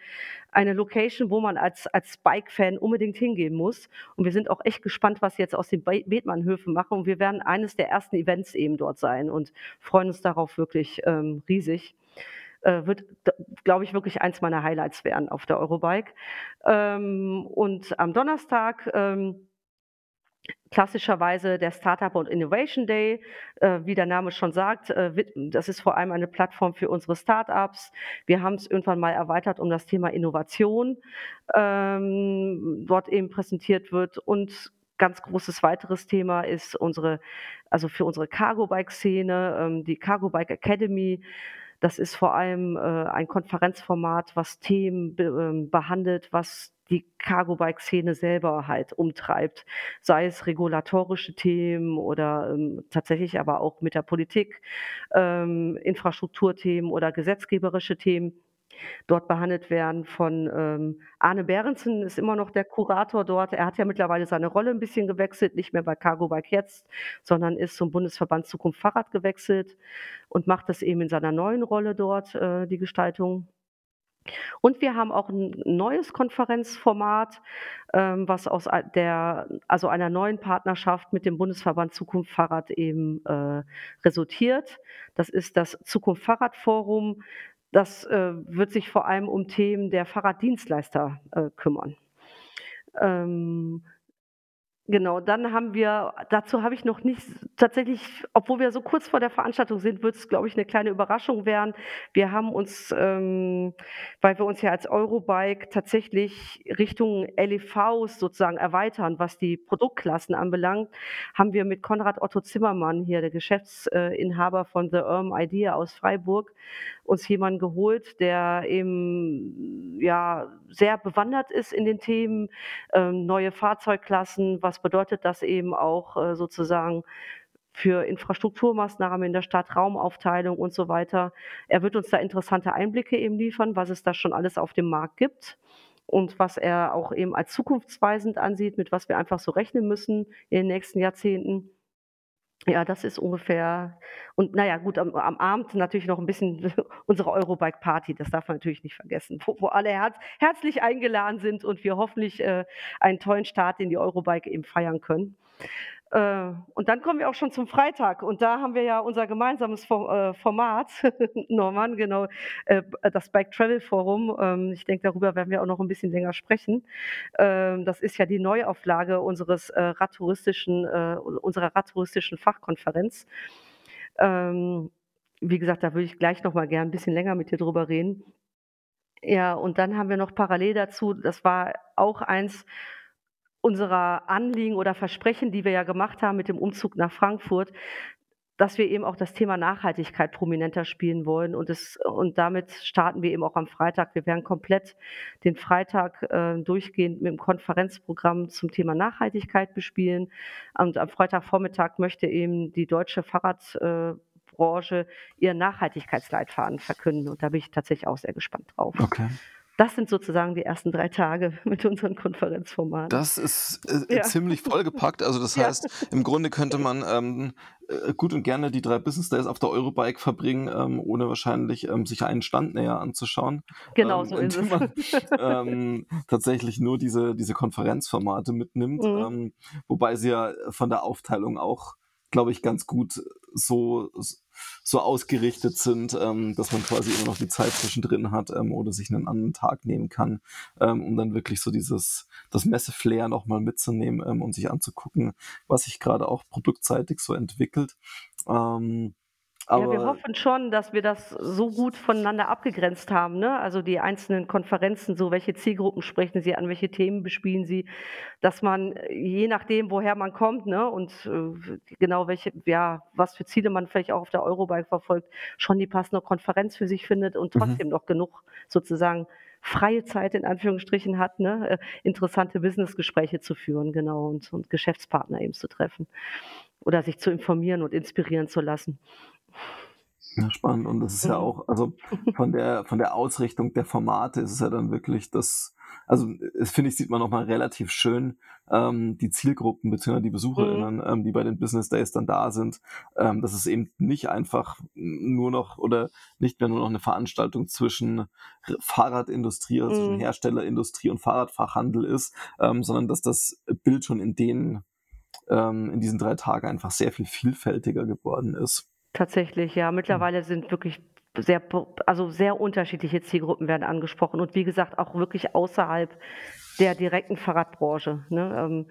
[SPEAKER 1] eine Location, wo man als, als Bike-Fan unbedingt hingehen muss. Und wir sind auch echt gespannt, was sie jetzt aus den Bethmannhöfen machen. Und wir werden eines der ersten Events eben dort sein und freuen uns darauf wirklich ähm, riesig. Äh, wird, glaube ich, wirklich eins meiner Highlights werden auf der Eurobike. Ähm, und am Donnerstag ähm, klassischerweise der Startup und Innovation Day. Äh, wie der Name schon sagt, äh, das ist vor allem eine Plattform für unsere Startups. Wir haben es irgendwann mal erweitert um das Thema Innovation, ähm, dort eben präsentiert wird und ganz großes weiteres Thema ist unsere, also für unsere Cargo-Bike-Szene, ähm, die Cargo-Bike Academy. Das ist vor allem äh, ein Konferenzformat, was Themen ähm, behandelt, was die Cargo-Bike-Szene selber halt umtreibt, sei es regulatorische Themen oder ähm, tatsächlich aber auch mit der Politik, ähm, Infrastrukturthemen oder gesetzgeberische Themen dort behandelt werden von ähm, Arne Behrensen, ist immer noch der Kurator dort. Er hat ja mittlerweile seine Rolle ein bisschen gewechselt, nicht mehr bei Cargo Bike jetzt, sondern ist zum Bundesverband Zukunft Fahrrad gewechselt und macht das eben in seiner neuen Rolle dort, äh, die Gestaltung. Und wir haben auch ein neues Konferenzformat, ähm, was aus der also einer neuen Partnerschaft mit dem Bundesverband Zukunft Fahrrad eben, äh, resultiert. Das ist das Zukunft Fahrrad Forum. Das, äh, wird sich vor allem um Themen der Fahrraddienstleister, äh, kümmern. Ähm Genau, dann haben wir dazu habe ich noch nicht tatsächlich obwohl wir so kurz vor der Veranstaltung sind, wird es, glaube ich, eine kleine Überraschung werden. Wir haben uns, ähm, weil wir uns ja als Eurobike tatsächlich Richtung LEVs sozusagen erweitern, was die Produktklassen anbelangt, haben wir mit Konrad Otto Zimmermann hier, der Geschäftsinhaber von The Erm Idea aus Freiburg, uns jemanden geholt, der eben, ja, sehr bewandert ist in den Themen, ähm, neue Fahrzeugklassen, was bedeutet das eben auch äh, sozusagen für Infrastrukturmaßnahmen in der Stadt, Raumaufteilung und so weiter. Er wird uns da interessante Einblicke eben liefern, was es da schon alles auf dem Markt gibt und was er auch eben als zukunftsweisend ansieht, mit was wir einfach so rechnen müssen in den nächsten Jahrzehnten. Ja, das ist ungefähr und na ja, gut, am am Abend natürlich noch 'n bisschen <laughs> unsere Eurobike-Party, das darf man natürlich nicht vergessen, wo wo alle herz herzlich eingeladen sind und wir hoffentlich, äh, einen tollen Start in die Eurobike eben feiern können. Äh, und dann kommen wir auch schon zum Freitag und da haben wir ja unser gemeinsames äh, Format, <laughs> Norman, genau, äh, das Bike Travel Forum. Ähm, ich denke, darüber werden wir auch noch 'n bisschen länger sprechen. Ähm, das ist ja die Neuauflage unseres, radtouristischen unserer radtouristischen Fachkonferenz. Ähm, wie gesagt, da würde ich gleich noch mal gern 'n bisschen länger mit dir drüber reden. Ja, und dann haben wir noch parallel dazu das war auch eins unserer Anliegen oder Versprechen, die wir ja gemacht haben mit dem Umzug nach Frankfurt, dass wir eben auch das Thema Nachhaltigkeit prominenter spielen wollen und das und damit starten wir eben auch am Freitag. Wir werden komplett den Freitag, äh, durchgehend mit'm Konferenzprogramm zum Thema Nachhaltigkeit bespielen. Und am Freitagvormittag möchte eben die deutsche Fahrrad äh, Branche ihren Nachhaltigkeitsleitfaden verkünden und da bin ich tatsächlich auch sehr gespannt drauf.
[SPEAKER 2] Okay.
[SPEAKER 1] Das sind sozusagen die ersten 3 Tage <laughs> mit unseren Konferenzformaten.
[SPEAKER 2] Das ist, äh,
[SPEAKER 1] Ja.
[SPEAKER 2] ziemlich vollgepackt. Also, das
[SPEAKER 1] Ja.
[SPEAKER 2] heißt, im Grunde könnte man, ähm, äh, gut und gerne die 3 Business Days auf der Eurobike verbringen, ähm, ohne wahrscheinlich, ähm, sich einen Stand näher anzuschauen,
[SPEAKER 1] Genau
[SPEAKER 2] ähm,
[SPEAKER 1] so ist es.
[SPEAKER 2] man, <laughs> ähm, tatsächlich nur diese diese Konferenzformate mitnimmt,
[SPEAKER 1] Mhm.
[SPEAKER 2] ähm, wobei sie ja von der Aufteilung auch, glaube ich, ganz gut so s so ausgerichtet sind, ähm, dass man quasi immer noch die Zeit zwischendrin hat, ähm, oder sich 'nen anderen Tag nehmen kann, ähm, um dann wirklich so dieses das Messe-Flair noch mal mitzunehmen, ähm, und sich anzugucken, was sich grade auch produktseitig so entwickelt. Ähm,
[SPEAKER 1] Ja, wir
[SPEAKER 2] aber
[SPEAKER 1] hoffen schon, dass wir das so gut voneinander abgegrenzt haben, ne? Also, die einzelnen Konferenzen, so welche Zielgruppen sprechen sie an, welche Themen bespielen sie, dass man, äh, je nachdem, woher man kommt, ne, und, äh, genau welche ja, was für Ziele man vielleicht auch auf der Eurobike verfolgt, schon die passende Konferenz für sich findet und
[SPEAKER 2] Mhm.
[SPEAKER 1] trotzdem noch genug sozusagen freie Zeit in Anführungsstrichen hat, ne, äh, interessante Businessgespräche zu führen, genau, und und Geschäftspartner eben zu treffen oder sich zu informieren und inspirieren zu lassen.
[SPEAKER 2] Ja, spannend. Und das ist ja
[SPEAKER 1] Mhm.
[SPEAKER 2] auch also, von der von der Ausrichtung der Formate ist es ja dann wirklich das also, äh, finde ich, sieht man noch mal relativ schön, ähm, die Zielgruppen beziehungsweise die
[SPEAKER 1] Mhm.
[SPEAKER 2] BesucherInnen, ähm, die bei den Business Days dann da sind, ähm, dass es eben nicht einfach nur noch oder nicht mehr nur noch 'ne Veranstaltung zwischen Fahrradindustrie, also zwischen
[SPEAKER 1] Mhm.
[SPEAKER 2] Herstellerindustrie und Fahrradfachhandel ist, ähm, sondern dass das Bild schon in den ähm, in diesen 3 Tagen einfach sehr viel vielfältiger geworden ist.
[SPEAKER 1] Tatsächlich, ja. Mittlerweile sind wirklich sehr also, sehr unterschiedliche Zielgruppen werden angesprochen und wie gesagt, auch wirklich außerhalb der direkten Fahrradbranche, ne? Ähm,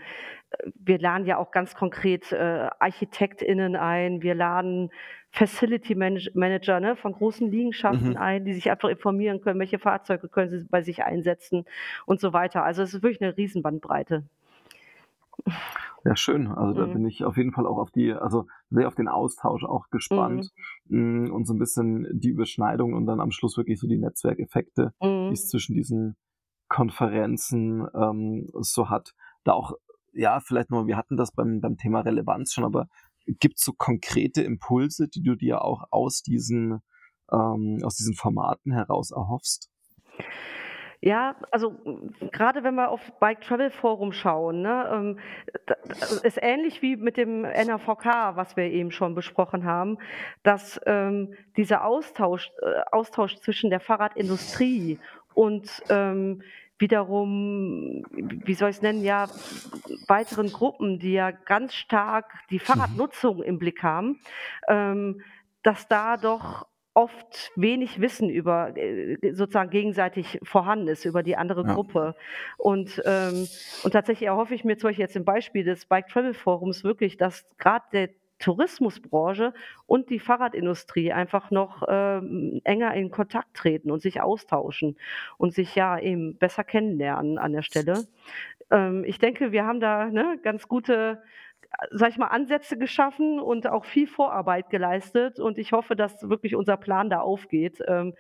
[SPEAKER 1] äh, wir laden ja auch ganz konkret, äh, ArchitektInnen ein. Wir laden Facility Manage Manager, ne, von großen Liegenschaften
[SPEAKER 2] Mhm.
[SPEAKER 1] ein, die sich einfach informieren können, welche Fahrzeuge können sie bei sich einsetzen und so weiter. Also, es ist wirklich 'ne Riesenbandbreite.
[SPEAKER 2] Ja, schön. Also, da
[SPEAKER 1] Mhm.
[SPEAKER 2] bin ich auf jeden Fall auch auf die also, sehr auf den Austausch auch
[SPEAKER 1] Mhm.
[SPEAKER 2] gespannt, hm, und so 'n bisschen die Überschneidung und dann am Schluss wirklich so die Netzwerkeffekte,
[SPEAKER 1] Mhm.
[SPEAKER 2] zwischen diesen Konferenzen, ähm, so hat. Da auch ja, vielleicht noch wir hatten das beim beim Thema Relevanz schon, aber gibt's so konkrete Impulse, die du dir auch aus diesen ähm, aus diesen Formaten heraus erhoffst?
[SPEAKER 1] Ja, also, hm, grade wenn wir auf Bike Travel Forum schauen, ne, ähm, da ist ähnlich wie mit dem NAVK, was wir eben schon besprochen haben, dass, ähm, dieser Austausch äh, Austausch zwischen der Fahrradindustrie und, ähm, wiederum, wie soll ich's nennen, ja, weiteren Gruppen, die ja ganz stark die
[SPEAKER 2] Mhm.
[SPEAKER 1] Fahrradnutzung im Blick haben, ähm, dass da doch oft wenig Wissen über äh, sozusagen gegenseitig vorhanden ist über die andere
[SPEAKER 2] Ja.
[SPEAKER 1] Gruppe. Und, ähm und tatsächlich erhoffe ich mir zum Beispiel jetzt im Beispiel des Bike Travel Forums wirklich, dass grad der Tourismusbranche und die Fahrradindustrie einfach noch, ähm, enger in Kontakt treten und sich austauschen und sich, ja, eben besser kennenlernen an der Stelle. Ähm, ich denke, wir haben da, ne, ganz gute, äh, sage ich mal, Ansätze geschaffen und auch viel Vorarbeit geleistet und ich hoffe, dass wirklich unser Plan da aufgeht, ähm,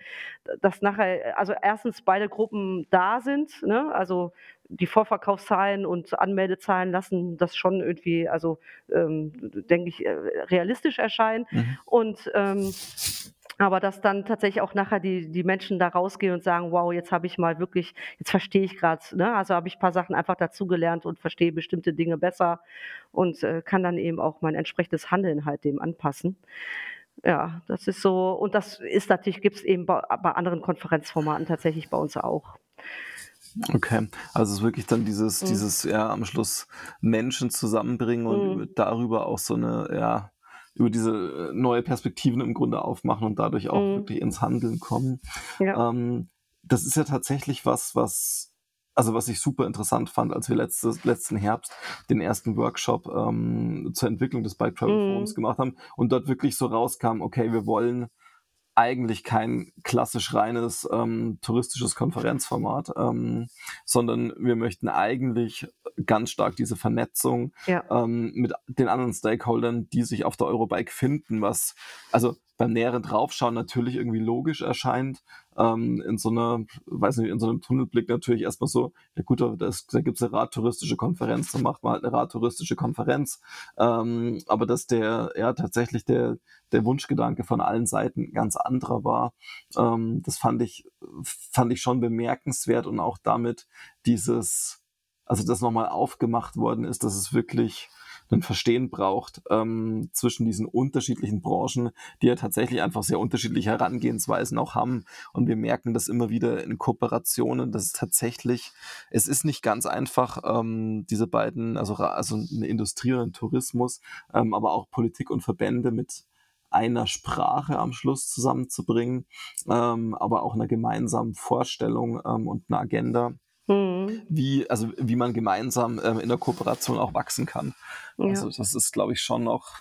[SPEAKER 1] dass nachher also, 1. beide Gruppen da sind, ne? Also, die Vorverkaufszahlen und Anmeldezahlen lassen das schon irgendwie also, ähm, denke ich, äh, realistisch erscheinen
[SPEAKER 2] Mhm.
[SPEAKER 1] und, ähm Aber dass dann tatsächlich auch nachher die die Menschen da rausgehen und sagen: „Wow, jetzt habe ich mal wirklich jetzt verstehe ich grad, ne? Also, habe ich paar Sachen einfach dazugelernt und verstehe bestimmte Dinge besser und, äh, kann dann eben auch mein entsprechendes Handeln halt dem anpassen. Ja, das ist so und das ist natürlich gibt's eben bei bei anderen Konferenzformaten tatsächlich bei uns auch.
[SPEAKER 2] Okay, also, es ist wirklich dann dieses
[SPEAKER 1] Mhm.
[SPEAKER 2] dieses, ja, am Schluss Menschen zusammenbringen und
[SPEAKER 1] Mhm.
[SPEAKER 2] darüber auch so 'ne ja, über diese, äh, neue Perspektiven im Grunde aufmachen und dadurch auch
[SPEAKER 1] Mhm.
[SPEAKER 2] wirklich ins Handeln kommen.
[SPEAKER 1] Ja.
[SPEAKER 2] Ähm, das ist ja tatsächlich was, was also, was ich super interessant fand, als wir letztes letzten Herbst den 1. Workshop, ähm, zur Entwicklung des Bike Travel Forums
[SPEAKER 1] Mhm.
[SPEAKER 2] gemacht haben und dort wirklich so rauskam: „Okay, wir wollen eigentlich kein klassisch reines, ähm, touristisches Konferenzformat, ähm, sondern wir möchten eigentlich ganz stark diese Vernetzung,
[SPEAKER 1] Ja.
[SPEAKER 2] ähm, mit den anderen Stakeholdern, die sich auf der Eurobike finden“, was also, beim näheren Draufschauen natürlich irgendwie logisch erscheint, ähm, in so 'ner weiß nicht, in so 'nem Tunnelblick natürlich erst mal so: „Ja gut, da das da gibt's 'ne Radtouristische Konferenz, dann macht man halt 'ne Radtouristische Konferenz.“ Ähm, aber dass der ja, tatsächlich der der Wunschgedanke von allen Seiten ganz anderer war, ähm, das fand ich fand ich schon bemerkenswert und auch damit dieses also, dass noch mal aufgemacht worden ist, dass es wirklich 'nen Verstehen braucht, ähm, zwischen diesen unterschiedlichen Branchen, die ja tatsächlich einfach sehr unterschiedliche Herangehensweisen auch haben. Und wir merken das immer wieder in Kooperationen, dass es tatsächlich es ist nicht ganz einfach, ähm, diese beiden also, also, 'ne Industrie und 'n Tourismus, ähm, aber auch Politik und Verbände mit einer Sprache am Schluss zusammenzubringen, ähm, aber auch 'ner gemeinsamen Vorstellung, ähm, und 'ner Agenda,
[SPEAKER 1] Mhm.
[SPEAKER 2] wie also, wie man gemeinsam, ähm, in der Kooperation auch wachsen kann. Also,
[SPEAKER 1] Ja.
[SPEAKER 2] das ist, glaube ich, schon noch,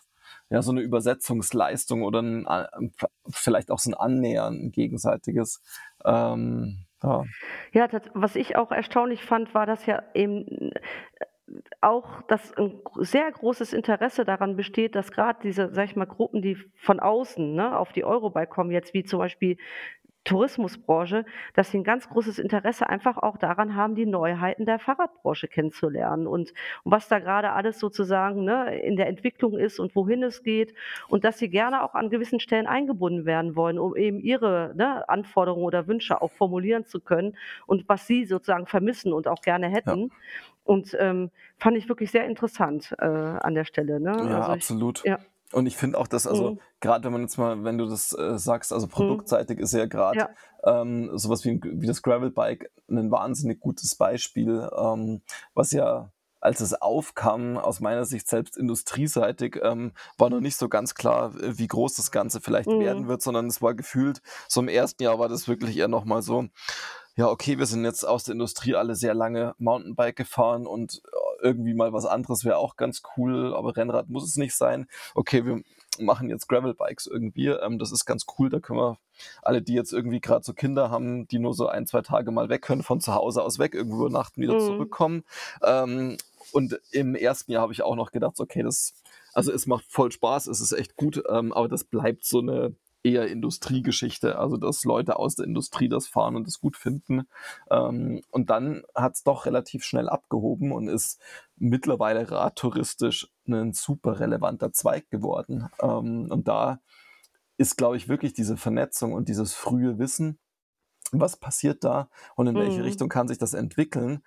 [SPEAKER 2] ja, so 'ne Übersetzungsleistung oder 'n a v vielleicht auch so 'n Annähern gegenseitiges, ähm, ja.
[SPEAKER 1] Ja, tat was ich auch erstaunlich fand, war, dass ja eben, äh, auch dass 'n gr sehr großes Interesse daran besteht, dass grad diese, sage ich mal, Gruppen, die von außen, ne, auf die Eurobike kommen, jetzt wie zum Beispiel Tourismusbranche, dass sie 'n ganz großes Interesse einfach auch daran haben, die Neuheiten der Fahrradbranche kennenzulernen und und was da grade alles sozusagen, ne, in der Entwicklung ist und wohin es geht und dass sie gerne auch an gewissen Stellen eingebunden werden wollen, um eben ihre, ne, Anforderungen oder Wünsche auch formulieren zu können und was sie sozusagen vermissen und auch gerne
[SPEAKER 2] Ja.
[SPEAKER 1] hätten. Und, ähm, fand ich wirklich sehr interessant, äh, an der Stelle, ne?
[SPEAKER 2] Ja,
[SPEAKER 1] Also, ich
[SPEAKER 2] absolut.
[SPEAKER 1] ja.
[SPEAKER 2] Und ich finde auch, dass also,
[SPEAKER 1] Mhm.
[SPEAKER 2] grad wenn man jetzt mal wenn du das, äh, sagst, also,
[SPEAKER 1] Mhm.
[SPEAKER 2] produktseitig ist ja grad,
[SPEAKER 1] Ja.
[SPEAKER 2] ähm, so was wie wie das Gravelbike 'nen wahnsinnig gutes Beispiel, ähm, was ja, als es aufkam, aus meiner Sicht selbst industrieseitig, ähm, war noch nicht so ganz klar, wie groß das Ganze vielleicht werden
[SPEAKER 1] Mhm.
[SPEAKER 2] wird, sondern es war gefühlt so im 1. Jahr war das wirklich eher noch mal so: „Ja, okay, wir sind jetzt aus der Industrie alle sehr lange Mountainbike gefahren und, äh, irgendwie mal was anderes wäre auch ganz cool, aber Rennrad muss es nicht sein. Okay, wir machen jetzt Gravelbikes irgendwie, ähm, das ist ganz cool, da können wir alle, die jetzt irgendwie grad so Kinder haben, die nur so 1, 2 Tage mal weg können, von zu Hause aus weg, irgendwo übernachten, wieder
[SPEAKER 1] Mhm.
[SPEAKER 2] zurückkommen.“ Ähm, und im 1. Jahr habe ich auch noch gedacht, „Okay, das also, es macht voll Spaß, es ist echt gut, ähm, aber das bleibt so 'ne eher Industriegeschichte, also, dass Leute aus der Industrie das fahren und das gut finden.“ Ähm, und dann hat's doch relativ schnell abgehoben und ist mittlerweile radtouristisch 'nen super relevanter Zweig geworden. Ähm, und da ist, glaube ich, wirklich diese Vernetzung und dieses frühe Wissen, was passiert da und in welche
[SPEAKER 1] Mhm.
[SPEAKER 2] Richtung kann sich das entwickeln,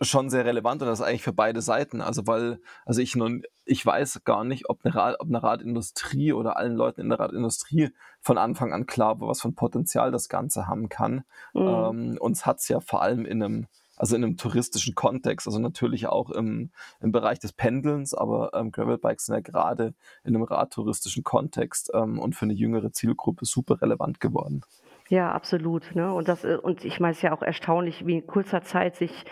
[SPEAKER 2] schon sehr relevant und das eigentlich für beide Seiten. Also, weil also, ich nun ich weiß gar nicht, ob 'ne Rad ob 'ner Radindustrie oder allen Leuten in der Radindustrie von Anfang an klar war, was für 'n Potenzial das Ganze haben kann.
[SPEAKER 1] Mhm.
[SPEAKER 2] Ähm, und es hat's ja vor allem in 'nem also, in 'nem touristischen Kontext, also, natürlich auch im im Bereich des Pendelns, aber, ähm, Gravelbikes sind ja grade in 'nem radtouristischen Kontext, ähm, und für 'ne jüngere Zielgruppe super relevant geworden.
[SPEAKER 1] Ja, absolut, ne? Und das äh, und ich meine, es ist ja auch erstaunlich, wie in kurzer Zeit sich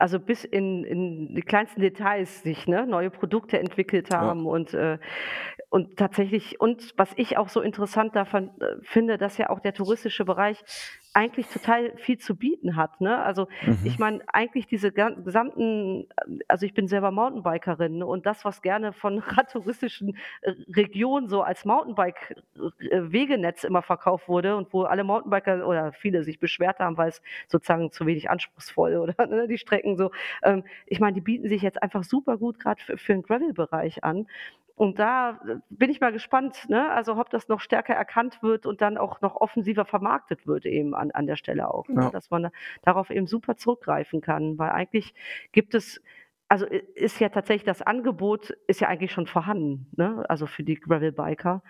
[SPEAKER 1] also, bis in in die kleinsten Details sich, ne, neue Produkte entwickelt
[SPEAKER 2] Ja.
[SPEAKER 1] haben und, äh und tatsächlich und was ich auch so interessant davon, äh, finde, dass ja auch der touristische Bereich eigentlich total viel zu bieten hat, ne? Also, ich
[SPEAKER 2] Mhm.
[SPEAKER 1] meine, eigentlich diese gesamten also, ich bin selber Mountainbikerin und das, was gerne von <laughs> radtouristischen, äh, Regionen so als Mountainbike äh, Wegenetz immer verkauft wurde und wo alle Mountainbiker oder viele sich beschwert haben, weil's sozusagen zu wenig anspruchsvoll oder, <laughs> ne, die Strecken so. Ähm, ich meine, die bieten sich jetzt einfach super gut grad für für 'n Gravelbereich an und da äh, bin ich mal gespannt, ne? Also, ob das noch stärker erkannt wird und dann auch noch offensiver vermarktet wird eben an an der Stelle auch, ne?
[SPEAKER 2] Ja.
[SPEAKER 1] Dass man da darauf eben super zurückgreifen kann, weil eigentlich gibt es also, ist ja tatsächlich das Angebot ist ja eigentlich schon vorhanden, ne, also für die Gravelbiker.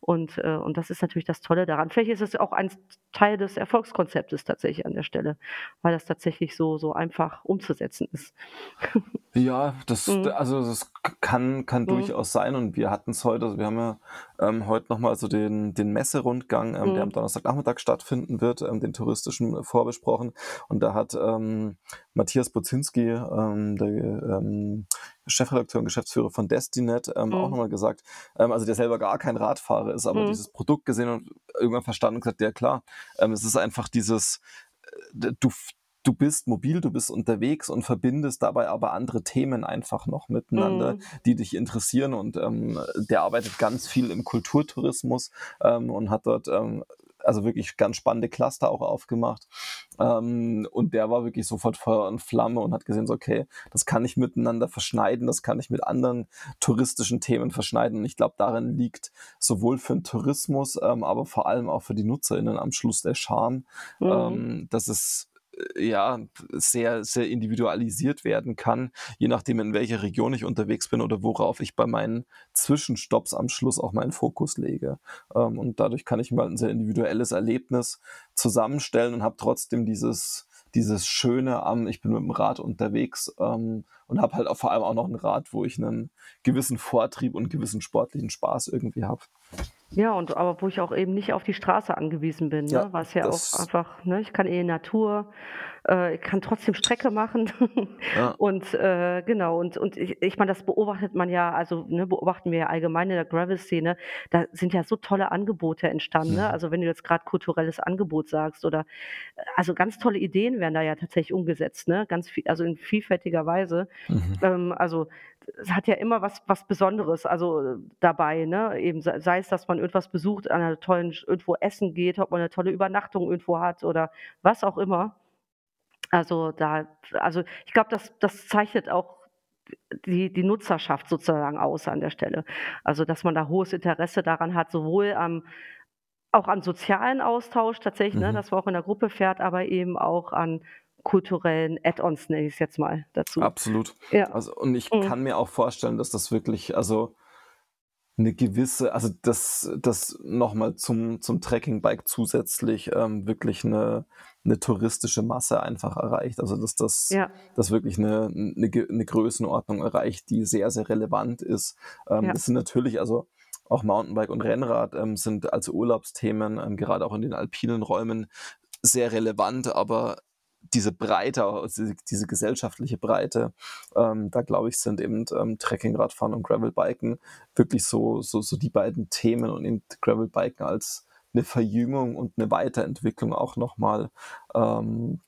[SPEAKER 1] Und, äh und das ist natürlich das Tolle daran. Vielleicht ist es auch ein Teil des Erfolgskonzeptes tatsächlich an der Stelle, weil das tatsächlich so so einfach umzusetzen ist. <laughs>
[SPEAKER 2] Ja, das
[SPEAKER 1] Mhm.
[SPEAKER 2] also, das kann kann
[SPEAKER 1] Mhm.
[SPEAKER 2] durchaus sein und wir hatten's heute also, wir haben ja, ähm, heute noch mal so den den Messerundgang, ähm, der am
[SPEAKER 1] Mhm.
[SPEAKER 2] Donnerstagnachmittag stattfinden wird, ähm, den touristischen, äh, vorbesprochen. Und da hat, ähm, Matthias Bozinski, ähm, der, ähm, Chefredakteur und Geschäftsführer von Destinet, ähm, auch
[SPEAKER 1] Mhm.
[SPEAKER 2] mal gesagt ähm, also, der selber gar kein Radfahrer ist, aber
[SPEAKER 1] Mhm.
[SPEAKER 2] dieses Produkt gesehen und irgendwann verstanden und gesagt: „Ja klar, ähm, es ist einfach dieses, äh, du du bist mobil, du bist unterwegs und verbindest dabei aber andere Themen einfach noch miteinander,
[SPEAKER 1] Mhm.
[SPEAKER 2] die dich interessieren.“ Und, ähm, der arbeitet ganz viel im Kulturtourismus, ähm, und hat dort, ähm, also, wirklich ganz spannende Cluster auch aufgemacht. Ähm, und der war wirklich sofort Feuer und Flamme und hat gesehen, so: „Okay, das kann ich miteinander verschneiden, das kann ich mit anderen touristischen Themen verschneiden.“ Und ich glaube, darin liegt sowohl für 'n Tourismus, ähm, aber vor allem auch für die NutzerInnen am Schluss der Charme,
[SPEAKER 1] Mhm.
[SPEAKER 2] ähm, dass es, ja, sehr, sehr individualisiert werden kann, je nachdem, in welcher Region ich unterwegs bin oder worauf ich bei meinen Zwischenstopps am Schluss auch meinen Fokus lege. Ähm, und dadurch kann ich mir halt 'n sehr individuelles Erlebnis zusammenstellen und habe trotzdem dieses dieses Schöne am ich bin mit'm Rad unterwegs, ähm, und habe halt auch vor allem auch noch 'n Rad, wo ich 'nen gewissen Vortrieb und gewissen sportlichen Spaß irgendwie habe.
[SPEAKER 1] Ja, und aber wo ich auch eben nicht auf die Straße angewiesen bin,
[SPEAKER 2] Ja,
[SPEAKER 1] ne? Was ja auch einfach ne, ich kann die Natur, äh, ich kann trotzdem Strecke machen. <laughs>
[SPEAKER 2] Ja.
[SPEAKER 1] Und, äh, genau, und und ich ich meine, das beobachtet man ja also, ne, beobachten wir ja allgemein in der Gravel-Szene. Da sind ja so tolle Angebote entstanden, ne?
[SPEAKER 2] Mhm.
[SPEAKER 1] Also, wenn du jetzt grad kulturelles Angebot sagst oder also, ganz tolle Ideen werden da ja tatsächlich umgesetzt, ne? Ganz vie also, in vielfältiger Weise.
[SPEAKER 2] Mhm.
[SPEAKER 1] Ähm, also, es hat ja immer was was Besonderes, also, dabei, ne? Eben sei es, dass man irgendwas besucht, an 'ner tollen irgendwo essen geht, ob man 'ne tolle Übernachtung irgendwo hat oder was auch immer. Also, da also, ich glaube, das das zeichnet auch die die Nutzerschaft sozusagen aus an der Stelle. Also, dass man da hohes Interesse daran hat, sowohl am auch an sozialen Austausch tatsächlich, ne,
[SPEAKER 2] Mhm.
[SPEAKER 1] dass man auch in der Gruppe fährt, aber eben auch an kulturellen Add-ons, nenne ich's jetzt mal dazu.
[SPEAKER 2] Absolut.
[SPEAKER 1] Ja.
[SPEAKER 2] Also, und ich
[SPEAKER 1] Mhm.
[SPEAKER 2] kann mir auch vorstellen, dass das wirklich also 'ne gewisse also, dass das noch mal zum zum Trekkingbike zusätzlich, ähm, wirklich 'ne 'ne touristische Masse einfach erreicht. Also, dass das
[SPEAKER 1] Ja.
[SPEAKER 2] das wirklich 'ne 'ne Ge 'ne Größenordnung erreicht, die sehr, sehr relevant ist. Ähm,
[SPEAKER 1] Ja.
[SPEAKER 2] das sind natürlich also auch Mountainbike und Rennrad, ähm, sind als Urlaubsthemen, ähm, gerade auch in den alpinen Räumen sehr relevant, aber diese Breite, diese gesellschaftliche Breite, ähm, da glaube ich, sind eben, ähm, Trekkingradfahren und Gravelbiken wirklich so so so die beiden Themen und eben Gravelbiken als 'ne Verjüngung und 'ne Weiterentwicklung auch noch mal. Ähm,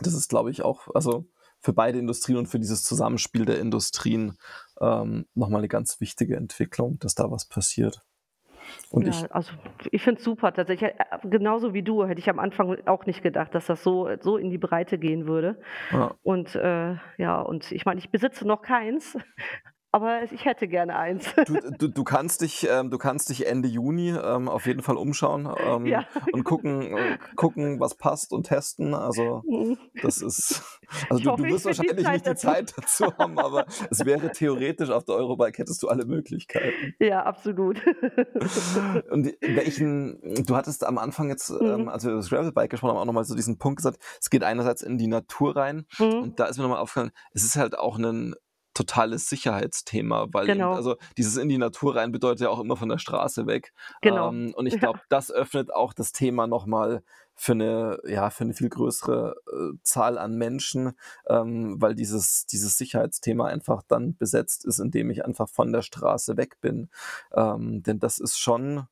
[SPEAKER 2] das ist, glaube ich, auch also, für beide Industrien und für dieses Zusammenspiel der Industrien, ähm, noch mal 'ne ganz wichtige Entwicklung, dass da was passiert. Und
[SPEAKER 1] Ja,
[SPEAKER 2] ich
[SPEAKER 1] also, ich finde es super tatsächlich. Äh, genauso wie du hätte ich am Anfang auch nicht gedacht, dass das so so in die Breite gehen würde.
[SPEAKER 2] Ja.
[SPEAKER 1] Und, äh, ja und ich meine, ich besitze noch keins, aber ich hätte gerne eins.
[SPEAKER 2] Du du du kannst dich ähm, du kannst dich Ende Juni, ähm, auf jeden Fall umschauen, ähm,
[SPEAKER 1] Ja.
[SPEAKER 2] und gucken äh, gucken, was passt und testen. Also,
[SPEAKER 1] Mhm.
[SPEAKER 2] das ist <laughs> also, du
[SPEAKER 1] hoffe,
[SPEAKER 2] du wirst
[SPEAKER 1] die
[SPEAKER 2] wahrscheinlich
[SPEAKER 1] Zeit
[SPEAKER 2] nicht die
[SPEAKER 1] dazu.
[SPEAKER 2] Zeit dazu haben, aber es wäre theoretisch auf der Eurobike hättest du alle Möglichkeiten.
[SPEAKER 1] Ja, absolut. <laughs>
[SPEAKER 2] Und welchen du hattest am Anfang jetzt, ähm,
[SPEAKER 1] Mhm.
[SPEAKER 2] als wir über das Gravelbike gesprochen haben, auch noch mal so diesen Punkt gesagt, es geht einerseits in die Natur rein
[SPEAKER 1] Mhm.
[SPEAKER 2] und da ist mir noch mal aufgefallen, es ist halt auch 'nen totales Sicherheitsthema, weil eben
[SPEAKER 1] Genau.
[SPEAKER 2] also, dieses in die Natur rein bedeutet ja auch immer von der Straße weg.
[SPEAKER 1] Genau,
[SPEAKER 2] Ähm, und ich <laughs>
[SPEAKER 1] ja.
[SPEAKER 2] glaube, das öffnet auch das Thema noch mal für 'ne ja, für 'ne viel größere, äh, Zahl an Menschen, ähm, weil dieses dieses Sicherheitsthema einfach dann besetzt ist, indem ich einfach von der Straße weg bin. Ähm, denn das ist schon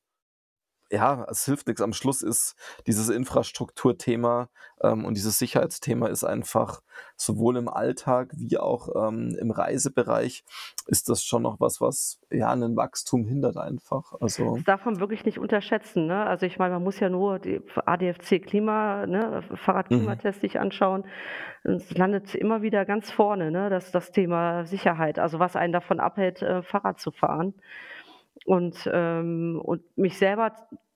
[SPEAKER 2] ja, es hilft nichts. Am Schluss ist dieses Infrastrukturthema ähm, und dieses Sicherheitsthema ist einfach sowohl im Alltag wie auch ähm, im Reisebereich ist das schon noch was, was ja ein Wachstum hindert einfach. Also
[SPEAKER 1] Das darf man wirklich nicht unterschätzen, ne? Also, ich meine, man muss ja nur die ADFC Klima ne,
[SPEAKER 2] mhm,
[SPEAKER 1] Fahrradklimatest sich anschauen. Es landet immer wieder ganz vorne, ne, das das Thema Sicherheit, also was einen davon abhält, äh, Fahrrad zu fahren. Und, ähm und mich selber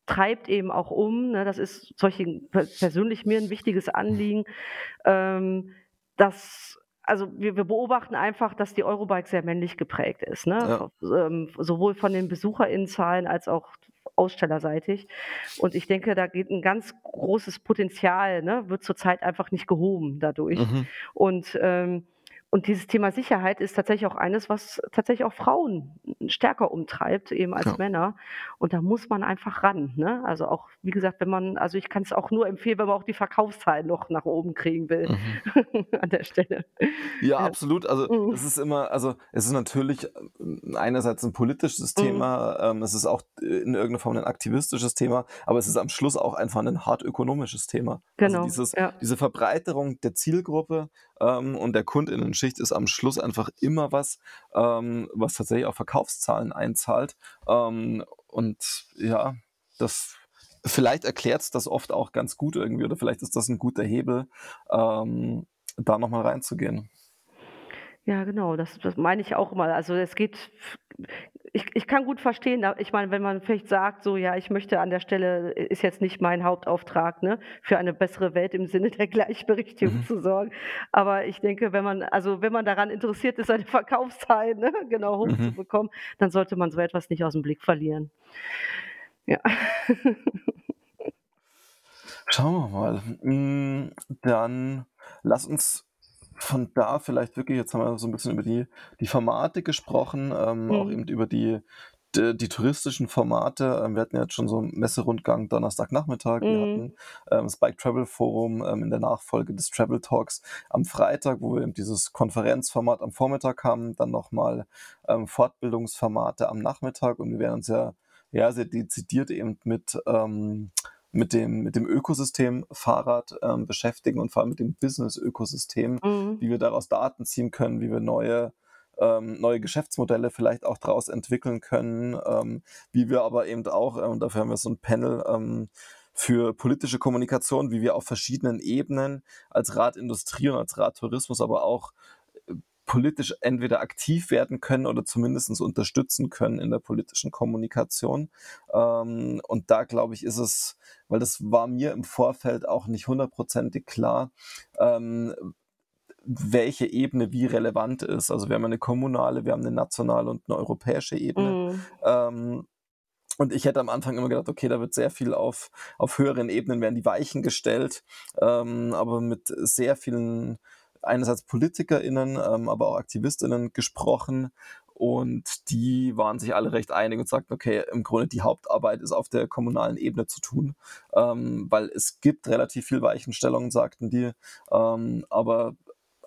[SPEAKER 1] treibt eben auch um, ne, das ist solche per persönlich mir 'n wichtiges Anliegen, ähm, dass also, wir wir beobachten einfach, dass die Eurobike sehr männlich geprägt ist, ne,
[SPEAKER 2] ja,
[SPEAKER 1] ähm, sowohl von den BesucherInnenzahlen als auch ausstellerseitig. Und ich denke, da geht 'n ganz großes Potenzial, ne, wird zurzeit einfach nicht gehoben dadurch.
[SPEAKER 2] mhm,
[SPEAKER 1] Und, ähm und dieses Thema Sicherheit ist tatsächlich auch eines, was tatsächlich auch Frauen stärker umtreibt, eben als
[SPEAKER 2] ja.
[SPEAKER 1] Männer. Und da muss man einfach ran, ne? Also, auch wie gesagt, wenn man also, ich kann's auch nur empfehlen, wenn man auch die Verkaufszahlen noch nach oben kriegen will
[SPEAKER 2] Mhm. <laughs>
[SPEAKER 1] an der Stelle.
[SPEAKER 2] Ja,
[SPEAKER 1] Ja.
[SPEAKER 2] absolut. Also,
[SPEAKER 1] Mhm.
[SPEAKER 2] es ist immer also, es ist natürlich, ähm, einerseits ein politisches
[SPEAKER 1] Mhm.
[SPEAKER 2] Thema, ähm, es ist auch, äh, in irgendeiner Form ein aktivistisches Thema, aber es ist am Schluss auch einfach ein hart ökonomisches Thema. Also,
[SPEAKER 1] Genau,
[SPEAKER 2] dieses
[SPEAKER 1] ja.
[SPEAKER 2] diese Verbreiterung der Zielgruppe, ähm, und der Kundinnenschicht ist am Schluss einfach immer was, ähm, was tatsächlich auf Verkaufszahlen einzahlt. Ähm, und ja, das vielleicht erklärt's das oft auch ganz gut irgendwie oder vielleicht ist das ein guter Hebel, ähm, da noch mal reinzugehen.
[SPEAKER 1] Ja, genau, das das meine ich auch immer. Also, es geht ich ich kann gut verstehen, ich meine, wenn man vielleicht sagt, so: „Ja, ich möchte an der Stelle ist jetzt nicht mein Hauptauftrag, ne, für eine bessere Welt im Sinne der Gleichberechtigung
[SPEAKER 2] Mhm.
[SPEAKER 1] zu sorgen.“ Aber ich denke, wenn man also, wenn man daran interessiert ist, seine <laughs> Verkaufszahlen, ne, genau
[SPEAKER 2] Mhm.
[SPEAKER 1] hochzubekommen, dann sollte man so etwas nicht aus'm Blick verlieren. Ja.
[SPEAKER 2] Schauen wir mal. Hm, dann lass uns von da vielleicht wirklich jetzt haben wir so 'n bisschen über die die Formate gesprochen, ähm, auch
[SPEAKER 1] Mhm.
[SPEAKER 2] eben über die d die touristischen Formate. Ähm, wir hatten ja jetzt schon so 'n Messerundgang Donnerstagnachmittag. Wir
[SPEAKER 1] Mhm.
[SPEAKER 2] hatten, ähm, das Bike Travel Forum, ähm, in der Nachfolge des Travel Talks am Freitag, wo wir eben dieses Konferenzformat am Vormittag haben, dann noch mal, ähm, Fortbildungsformate am Nachmittag und wir werden uns ja ja, sehr dezidiert eben mit, ähm mit dem mit dem Ökosystem Fahrrad, ähm, beschäftigen und vor allem mit dem Business-Ökosystem,
[SPEAKER 1] Mhm.
[SPEAKER 2] wie wir daraus Daten ziehen können, wie wir neue ähm, neue Geschäftsmodelle vielleicht auch daraus entwickeln können, ähm, wie wir aber eben auch äh, und dafür haben wir so ein Panel, ähm, für politische Kommunikation, wie wir auf verschiedenen Ebenen als Radindustrie und als Radtourismus, aber auch politisch entweder aktiv werden können oder zumindest unterstützen können in der politischen Kommunikation. Ähm, und da glaube ich, ist es, weil das war mir im Vorfeld auch nicht hundertprozentig klar, ähm, welche Ebene wie relevant ist. Also wir haben eine kommunale, wir haben eine nationale und eine europäische Ebene.
[SPEAKER 1] Mhm.
[SPEAKER 2] Ähm, und ich hätte am Anfang immer gedacht, okay, da wird sehr viel auf, auf höheren Ebenen werden die Weichen gestellt, ähm, aber mit sehr vielen einerseits PolitikerInnen, ähm, aber auch AktivistInnen gesprochen und die waren sich alle recht einig und sagten, okay, im Grunde die Hauptarbeit ist auf der kommunalen Ebene zu tun, ähm, weil es gibt relativ viel Weichenstellungen, sagten die, ähm, aber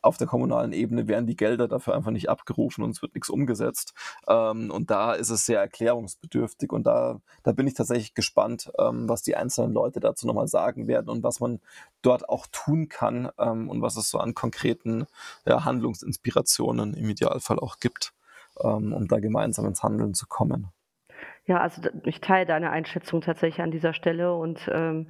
[SPEAKER 2] auf der kommunalen Ebene werden die Gelder dafür einfach nicht abgerufen und es wird nichts umgesetzt. Ähm, und da ist es sehr erklärungsbedürftig und da, da bin ich tatsächlich gespannt, ähm, was die einzelnen Leute dazu nochmal sagen werden und was man dort auch tun kann ähm, und was es so an konkreten ja, Handlungsinspirationen im Idealfall auch gibt, ähm, um da gemeinsam ins Handeln zu kommen.
[SPEAKER 1] Ja, also ich teile deine Einschätzung tatsächlich an dieser Stelle und, ähm,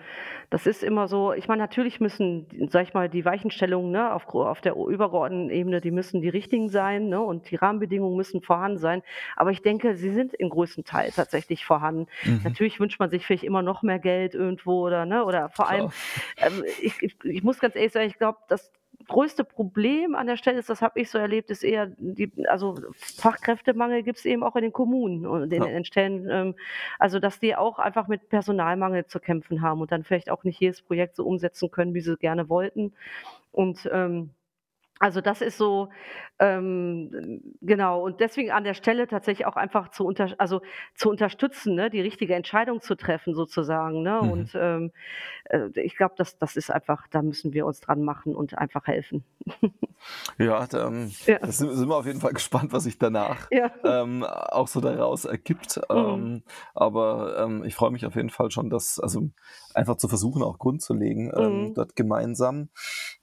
[SPEAKER 1] das ist immer so ich meine, natürlich müssen, sage ich mal, die Weichenstellungen, ne, auf auf der übergeordneten Ebene, die müssen die richtigen sein, ne, und die Rahmenbedingungen müssen vorhanden sein. Aber ich denke, sie sind im größten Teil tatsächlich vorhanden.
[SPEAKER 2] Mhm,
[SPEAKER 1] Natürlich wünscht man sich vielleicht immer noch mehr Geld irgendwo oder ne, oder vor allem, ähm, ich ich ich muss ganz ehrlich sagen, ich glaube, das größte Problem an der Stelle ist, das habe ich so erlebt, ist eher die also Fachkräftemangel gibt's eben auch in den Kommunen und in
[SPEAKER 2] Ja.
[SPEAKER 1] den Stellen, ähm, also, dass die auch einfach mit Personalmangel zu kämpfen haben und dann vielleicht auch nicht jedes Projekt so umsetzen können, wie sie gerne wollten. Und, ähm, also, das ist so, ähm, genau und deswegen an der Stelle tatsächlich auch einfach zu unter also, zu unterstützen, ne, die richtige Entscheidung zu treffen sozusagen, ne?
[SPEAKER 2] Mhm.
[SPEAKER 1] Und, ähm, äh, ich glaube, das das ist einfach da müssen wir uns dran machen und einfach helfen. <laughs>
[SPEAKER 2] Ja, da, ähm, ja. Da sind, sind, wir auf jeden Fall gespannt, was sich danach <laughs> ja. ähm, auch so daraus ergibt. Mhm. Ähm, aber ähm, ich freue mich auf jeden Fall schon, das also einfach zu versuchen, auch Grund zu legen, ähm, mhm. dort gemeinsam.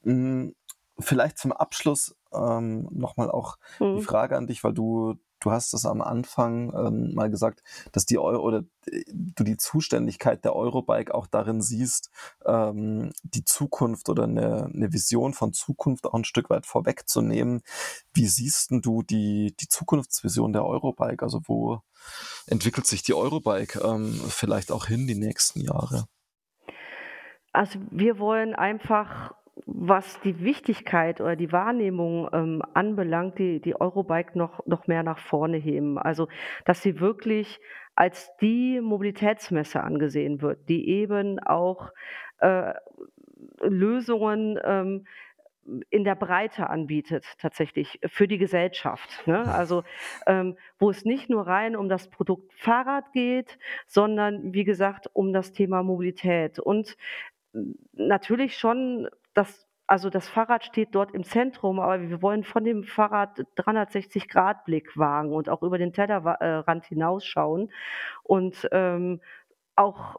[SPEAKER 2] Mhm. Vielleicht zum Abschluss ähm, nochmal auch die mhm. Frage an dich, weil du Du hast es am Anfang ähm, mal gesagt, dass die Euro oder äh, du die Zuständigkeit der Eurobike auch darin siehst, ähm, die Zukunft oder eine, eine, Vision von Zukunft auch ein Stück weit vorwegzunehmen. Wie siehst du die, die Zukunftsvision der Eurobike? Also wo entwickelt sich die Eurobike ähm, vielleicht auch hin die nächsten Jahre?
[SPEAKER 1] Also wir wollen einfach was die Wichtigkeit oder die Wahrnehmung ähm, anbelangt, die, die Eurobike noch, noch mehr nach vorne heben. Also, dass sie wirklich als die Mobilitätsmesse angesehen wird, die eben auch äh, Lösungen ähm, in der Breite anbietet, tatsächlich für die Gesellschaft. Ne? Also, ähm, wo es nicht nur rein um das Produkt Fahrrad geht, sondern wie gesagt um das Thema Mobilität und natürlich schon das also das Fahrrad steht dort im Zentrum, aber wir wollen von dem Fahrrad 360-Grad-Blick wagen und auch über den Tellerrand hinausschauen. Und ähm, auch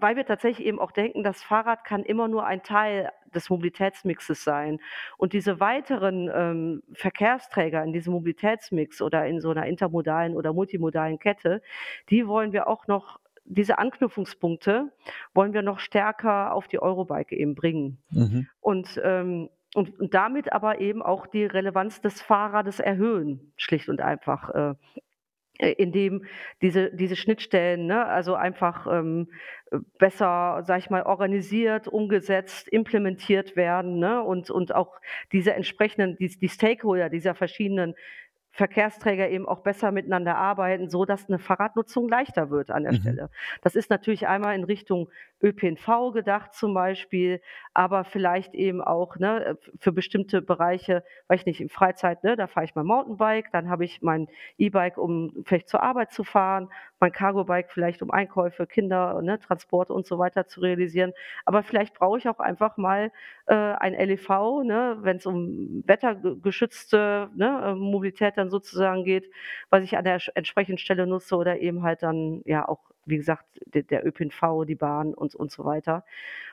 [SPEAKER 1] weil wir tatsächlich eben auch denken, das Fahrrad kann immer nur ein Teil des Mobilitätsmixes sein. Und diese weiteren ähm, Verkehrsträger in diesem Mobilitätsmix oder in so einer intermodalen oder multimodalen Kette, die wollen wir auch noch diese Anknüpfungspunkte wollen wir noch stärker auf die Eurobike eben bringen. Mhm. Und, ähm, und, und, damit aber eben auch die Relevanz des Fahrrades erhöhen, schlicht und einfach. Äh, indem diese, diese Schnittstellen, ne, also einfach ähm, besser, sag ich mal, organisiert, umgesetzt, implementiert werden ne, und, und auch diese entsprechenden, die, die Stakeholder dieser verschiedenen Verkehrsträger eben auch besser miteinander arbeiten, so dass eine Fahrradnutzung leichter wird an der mhm. Stelle. Das ist natürlich einmal in Richtung ÖPNV gedacht zum Beispiel, aber vielleicht eben auch ne, für bestimmte Bereiche, weiß ich nicht, in Freizeit, ne, da fahre ich mein Mountainbike, dann habe ich mein E-Bike, um vielleicht zur Arbeit zu fahren, mein Cargo-Bike vielleicht, um Einkäufe, Kinder, ne, Transporte und so weiter zu realisieren. Aber vielleicht brauche ich auch einfach mal äh, ein LEV, ne, wenn es um wettergeschützte ne, Mobilität dann sozusagen geht, was ich an der entsprechenden Stelle nutze oder eben halt dann ja auch, wie gesagt, der, ÖPNV, die Bahn und, und so weiter.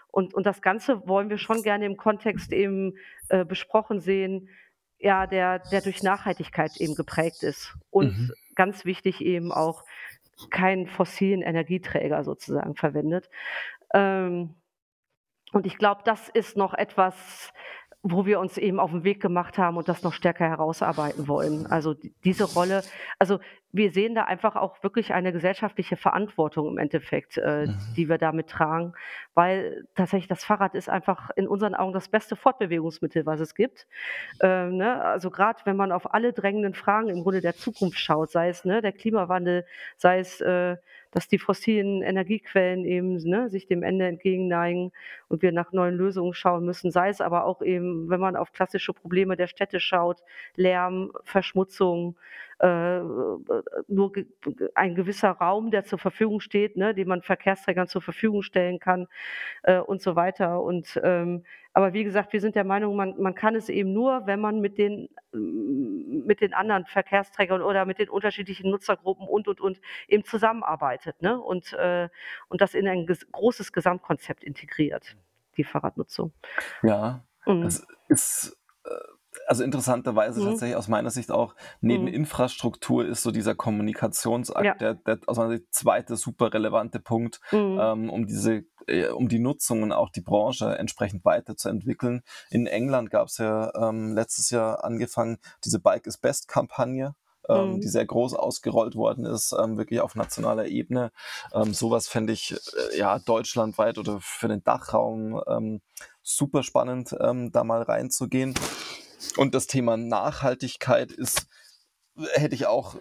[SPEAKER 1] Und, und das Ganze wollen wir schon gerne im Kontext eben äh, besprochen sehen, ja, der, der durch Nachhaltigkeit eben geprägt ist. Und mhm. ganz wichtig eben auch keinen fossilen Energieträger sozusagen verwendet. Ähm, und ich glaube, das ist noch etwas, wo wir uns eben auf den Weg gemacht haben und das noch stärker herausarbeiten wollen. Also diese Rolle, also wir sehen da einfach auch wirklich eine gesellschaftliche Verantwortung im Endeffekt, äh, mhm. die wir damit tragen, weil tatsächlich das Fahrrad ist einfach in unseren Augen das beste Fortbewegungsmittel, was es gibt. Ähm, ne? Also gerade wenn man auf alle drängenden Fragen im Grunde der Zukunft schaut, sei es ne, der Klimawandel, sei es äh, dass die fossilen Energiequellen eben ne, sich dem Ende entgegenneigen und wir nach neuen Lösungen schauen müssen, sei es aber auch eben, wenn man auf klassische Probleme der Städte schaut, Lärm, Verschmutzung, nur ein gewisser Raum, der zur Verfügung steht, ne, den man Verkehrsträgern zur Verfügung stellen kann äh, und so weiter. Und ähm, aber wie gesagt, wir sind der Meinung, man, man kann es eben nur, wenn man mit den, mit den anderen Verkehrsträgern oder mit den unterschiedlichen Nutzergruppen und, und, und eben zusammenarbeitet ne? und, äh, und das in ein großes Gesamtkonzept integriert, die Fahrradnutzung.
[SPEAKER 2] Ja, mhm. das ist äh, also interessanterweise mhm. tatsächlich aus meiner Sicht auch neben mhm. Infrastruktur ist so dieser Kommunikationsakt ja. der, der aus meiner Sicht zweite super relevante Punkt, mhm. ähm, um diese äh, um die Nutzung und auch die Branche entsprechend weiterzuentwickeln. In England gab es ja ähm, letztes Jahr angefangen diese Bike is Best Kampagne. Ähm, mhm. die sehr groß ausgerollt worden ist, ähm, wirklich auf nationaler Ebene. Ähm, sowas fände ich äh, ja deutschlandweit oder für den Dachraum ähm, super spannend, ähm, da mal reinzugehen. Und das Thema Nachhaltigkeit ist, hätte ich auch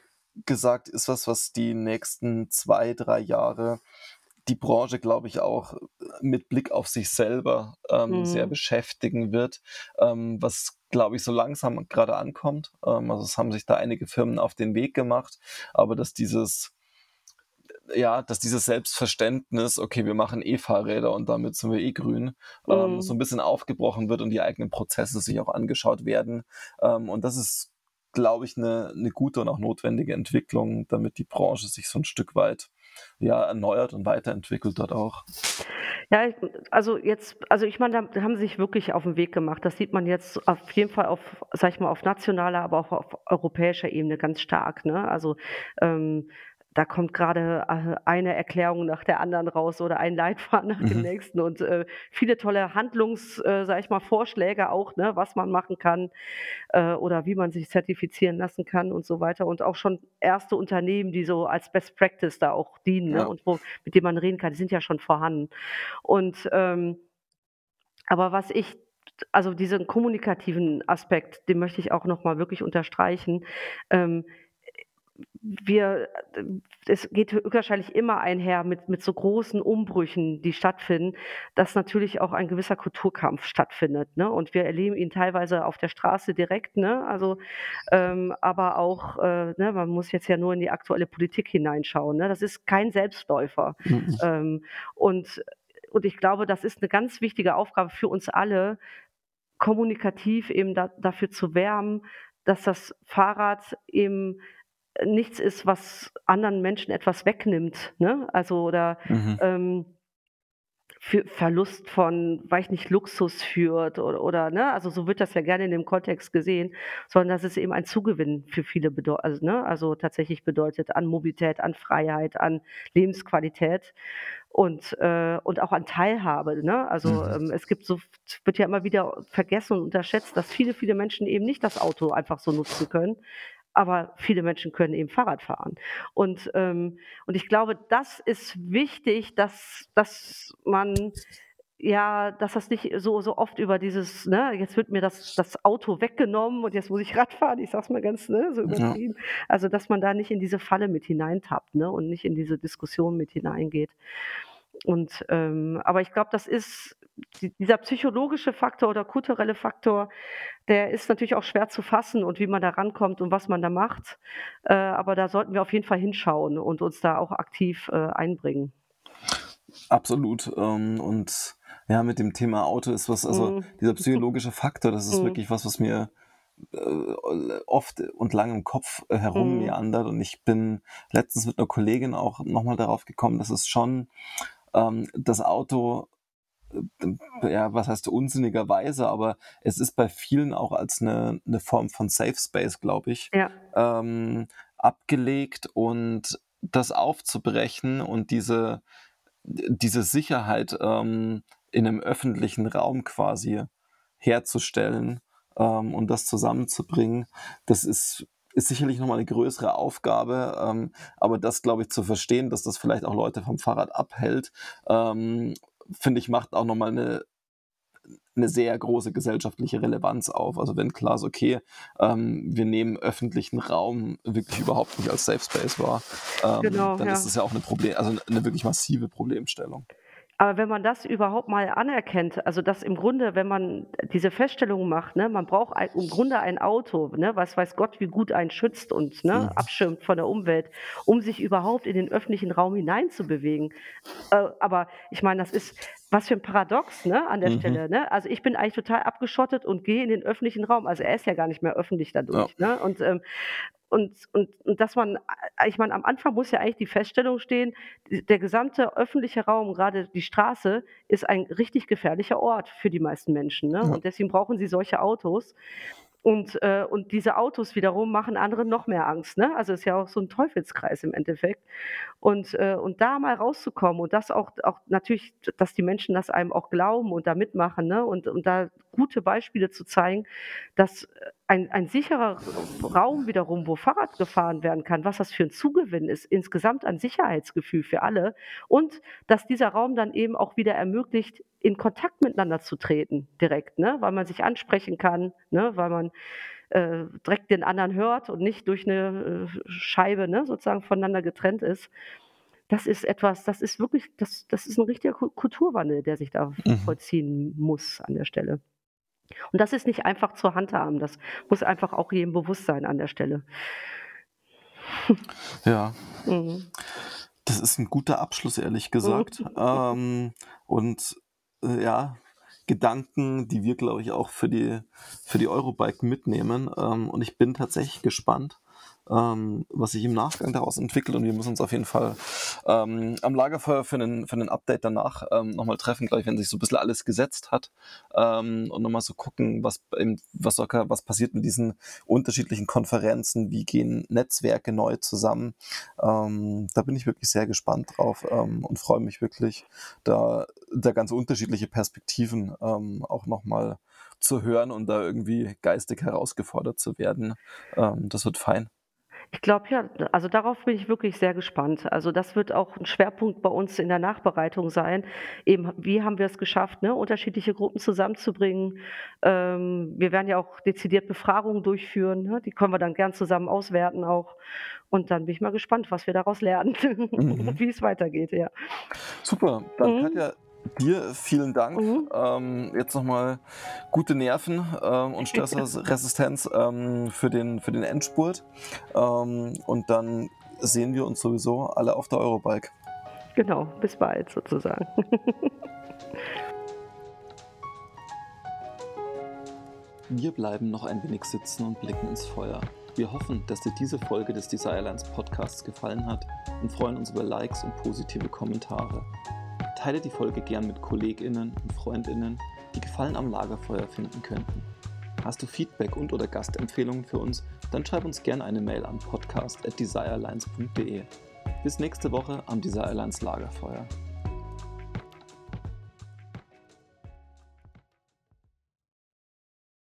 [SPEAKER 2] gesagt, ist was, was die nächsten zwei, drei Jahre die Branche, glaube ich, auch mit Blick auf sich selber ähm, mhm. sehr beschäftigen wird, ähm, was, glaube ich, so langsam gerade ankommt. Ähm, also es haben sich da einige Firmen auf den Weg gemacht, aber dass dieses ja, dass dieses Selbstverständnis, okay, wir machen E-Fahrräder und damit sind wir eh grün, ähm,
[SPEAKER 1] Mhm.
[SPEAKER 2] so ein bisschen aufgebrochen wird und die eigenen Prozesse sich auch angeschaut werden. Ähm, und das ist, glaube ich, eine, eine gute und auch notwendige Entwicklung, damit die Branche sich so ein Stück weit ja, erneuert und weiterentwickelt dort auch.
[SPEAKER 1] Ja, also jetzt also ich meine, da haben sie sich wirklich auf 'n Weg gemacht. Das sieht man jetzt auf jeden Fall auf, sage ich mal, auf nationaler, aber auch auf europäischer Ebene ganz stark, ne? Also, ähm, da kommt grade, äh, eine Erklärung nach der anderen raus oder ein Leitfaden nach dem
[SPEAKER 2] Mhm.
[SPEAKER 1] nächsten und, äh, viele tolle Handlungs äh, sage ich mal, Vorschläge auch, ne, was man machen kann, äh, oder wie man sich zertifizieren lassen kann und so weiter. Und auch schon erste Unternehmen, die so als Best Practice da auch dienen, ne,
[SPEAKER 2] Ja.
[SPEAKER 1] und wo mit denen man reden kann, die sind ja schon vorhanden. Und, ähm aber was ich also diesen kommunikativen Aspekt, den möchte ich auch noch mal wirklich unterstreichen. Ähm, wir es geht wahrscheinlich immer einher mit mit so großen Umbrüchen, die stattfinden, dass natürlich auch ein gewisser Kulturkampf stattfindet, ne? Und wir erleben ihn teilweise auf der Straße direkt, ne? Also, ähm, aber auch, äh, ne, man muss jetzt ja nur in die aktuelle Politik hineinschauen, ne? Das ist kein Selbstläufer.
[SPEAKER 2] Mhm.
[SPEAKER 1] Ähm, und und ich glaube, das ist 'ne ganz wichtige Aufgabe für uns alle, kommunikativ eben da dafür zu werben, dass das Fahrrad eben nichts ist, was anderen Menschen etwas wegnimmt, ne? Also, oder,
[SPEAKER 2] Mhm.
[SPEAKER 1] ähm, für Verlust von, weiß ich nicht, Luxus führt oder oder ne? Also, so wird das ja gerne in dem Kontext gesehen, sondern dass es eben ein Zugewinn für viele bedeu also, ne, also tatsächlich bedeutet an Mobilität, an Freiheit, an Lebensqualität und, äh und auch an Teilhabe, ne? Also,
[SPEAKER 2] Mhm.
[SPEAKER 1] ähm, es gibt so wird ja immer wieder vergessen und unterschätzt, dass viele, viele Menschen eben nicht das Auto einfach so nutzen können, aber viele Menschen können eben Fahrrad fahren. Und, ähm und ich glaube, das ist wichtig, dass dass man ja, dass das nicht so so oft über dieses, ne: „Jetzt wird mir das das Auto weggenommen und jetzt muss ich Rad fahren.“ Ich sage es mal ganz, ne, so
[SPEAKER 2] Ja.
[SPEAKER 1] übertrieben. Also, dass man da nicht in diese Falle mit hineintappt, ne, und nicht in diese Diskussion mit hineingeht. Und, ähm aber ich glaube, das ist di dieser psychologische Faktor oder kulturelle Faktor, der ist natürlich auch schwer zu fassen und wie man da rankommt und was man da macht. Äh, aber da sollten wir auf jeden Fall hinschauen und uns da auch aktiv, äh, einbringen.
[SPEAKER 2] Absolut. Ähm, und ja, mit dem Thema Auto ist was also
[SPEAKER 1] Mhm.
[SPEAKER 2] dieser psychologische Faktor, das ist
[SPEAKER 1] Mhm.
[SPEAKER 2] wirklich was, was mir, äh, oft und lang im Kopf, äh,
[SPEAKER 1] Mhm.
[SPEAKER 2] herummeandert. Und ich bin letztens mit 'ner Kollegin auch noch mal darauf gekommen, dass es schon, ähm, das Auto, ja, was heißt unsinnigerweise, aber es ist bei vielen auch als 'ne 'ne Form von Safe Space, glaube ich,
[SPEAKER 1] Ja.
[SPEAKER 2] ähm, abgelegt und das aufzubrechen und diese diese Sicherheit, ähm, in 'nem öffentlichen Raum quasi herzustellen, ähm, und das zusammenzubringen, das ist ist sicherlich noch mal 'ne größere Aufgabe, ähm, aber das, glaube ich, zu verstehen, dass das vielleicht auch Leute vom Fahrrad abhält, ähm, finde ich, macht auch noch mal 'ne 'ne sehr große gesellschaftliche Relevanz auf. Also, wenn klar ist, okay, ähm, wir nehmen öffentlichen Raum wirklich überhaupt nicht als Safe Space wahr, ähm,
[SPEAKER 1] Genau,
[SPEAKER 2] dann ist
[SPEAKER 1] ja.
[SPEAKER 2] es ja auch 'ne Proble also 'ne wirklich massive Problemstellung.
[SPEAKER 1] Aber wenn man das überhaupt mal anerkennt, also, dass im Grunde, wenn man diese Feststellung macht, ne, man braucht ei im Grunde ein Auto, ne, was weiß Gott, wie gut einen schützt und, ne,
[SPEAKER 2] Mhm.
[SPEAKER 1] abschirmt von der Umwelt, um sich überhaupt in den öffentlichen Raum hineinzubewegen. Äh, aber ich meine, das ist was für 'n Paradox, ne, an der
[SPEAKER 2] Mhm.
[SPEAKER 1] Stelle, ne? Also, ich bin eigentlich total abgeschottet und gehe in den öffentlichen Raum. Also, er ist ja gar nicht mehr öffentlich
[SPEAKER 2] Ja.
[SPEAKER 1] dadurch, ne? Und, ähm und und und dass man a ich meine, am Anfang muss ja eigentlich die Feststellung stehen, der gesamte öffentliche Raum, grade die Straße, ist ein richtig gefährlicher Ort für die meisten Menschen, ne?
[SPEAKER 2] Ja.
[SPEAKER 1] Und deswegen brauchen sie solche Autos. Und, äh und diese Autos wiederum machen anderen noch mehr Angst, ne? Also, ist ja auch so 'n Teufelskreis im Endeffekt. Und, äh und da mal rauszukommen und das auch auch natürlich, dass die Menschen das einem auch glauben und da mitmachen, ne? Und und da gute Beispiele zu zeigen, dass, äh, ein ein sicherer Raum wiederum, wo Fahrrad gefahren werden kann, was das für 'n Zugewinn ist, insgesamt an Sicherheitsgefühl für alle und dass dieser Raum dann eben auch wieder ermöglicht, in Kontakt miteinander zu treten direkt, ne, weil man sich ansprechen kann, ne, weil man, äh, direkt den anderen hört und nicht durch 'ne, äh, Scheibe, ne, sozusagen voneinander getrennt ist. Das ist etwas das ist wirklich das das ist 'n richtiger Ku Kulturwandel, der sich da
[SPEAKER 2] Mhm.
[SPEAKER 1] vollziehen muss an der Stelle. Und das ist nicht einfach zu handhaben. Das muss einfach auch jedem bewusst sein an der Stelle. <laughs>
[SPEAKER 2] Ja.
[SPEAKER 1] Mhm.
[SPEAKER 2] Das ist ein guter Abschluss, ehrlich gesagt. ähm, und äh, ja, Gedanken, die wir, glaube ich, auch für die, für die Eurobike mitnehmen. Ähm, und ich bin tatsächlich gespannt, ähm, was sich im Nachgang daraus entwickelt. Und wir müssen uns auf jeden Fall ähm, am Lagerfeuer für einen, für einen Update danach ähm, nochmal treffen, gleich wenn sich so ein bisschen alles gesetzt hat. Ähm, und nochmal so gucken, was, was, was passiert mit diesen unterschiedlichen Konferenzen, wie gehen Netzwerke neu zusammen. Ähm, da bin ich wirklich sehr gespannt drauf ähm, und freue mich wirklich, da, da ganz unterschiedliche Perspektiven ähm, auch nochmal zu hören und da irgendwie geistig herausgefordert zu werden. Ähm, das wird fein.
[SPEAKER 1] Ich glaube ja, also darauf bin ich wirklich sehr gespannt. Also das wird auch ein Schwerpunkt bei uns in der Nachbereitung sein. Eben, wie haben wir es geschafft, ne, unterschiedliche Gruppen zusammenzubringen? Ähm, wir werden ja auch dezidiert Befragungen durchführen. Ne? Die können wir dann gern zusammen auswerten auch. Und dann bin ich mal gespannt, was wir daraus lernen <laughs> mhm. und wie es weitergeht, ja.
[SPEAKER 2] Super. Dann mhm. Katja, Dir vielen Dank. Mhm. Ähm, jetzt nochmal gute Nerven ähm, und Stressresistenz ähm, für, den, für den Endspurt. Ähm, und dann sehen wir uns sowieso alle auf der Eurobike.
[SPEAKER 1] Genau, bis bald sozusagen. <laughs>
[SPEAKER 2] wir bleiben noch ein wenig sitzen und blicken ins Feuer. Wir hoffen, dass dir diese Folge des Desirelines Podcasts gefallen hat und freuen uns über Likes und positive Kommentare. Teile die Folge gern mit KollegInnen und FreundInnen, die Gefallen am Lagerfeuer finden könnten. Hast du Feedback und oder Gastempfehlungen für uns, dann schreib uns gerne eine Mail an podcast@desirelines.de. Bis nächste Woche am Desirelines Lagerfeuer.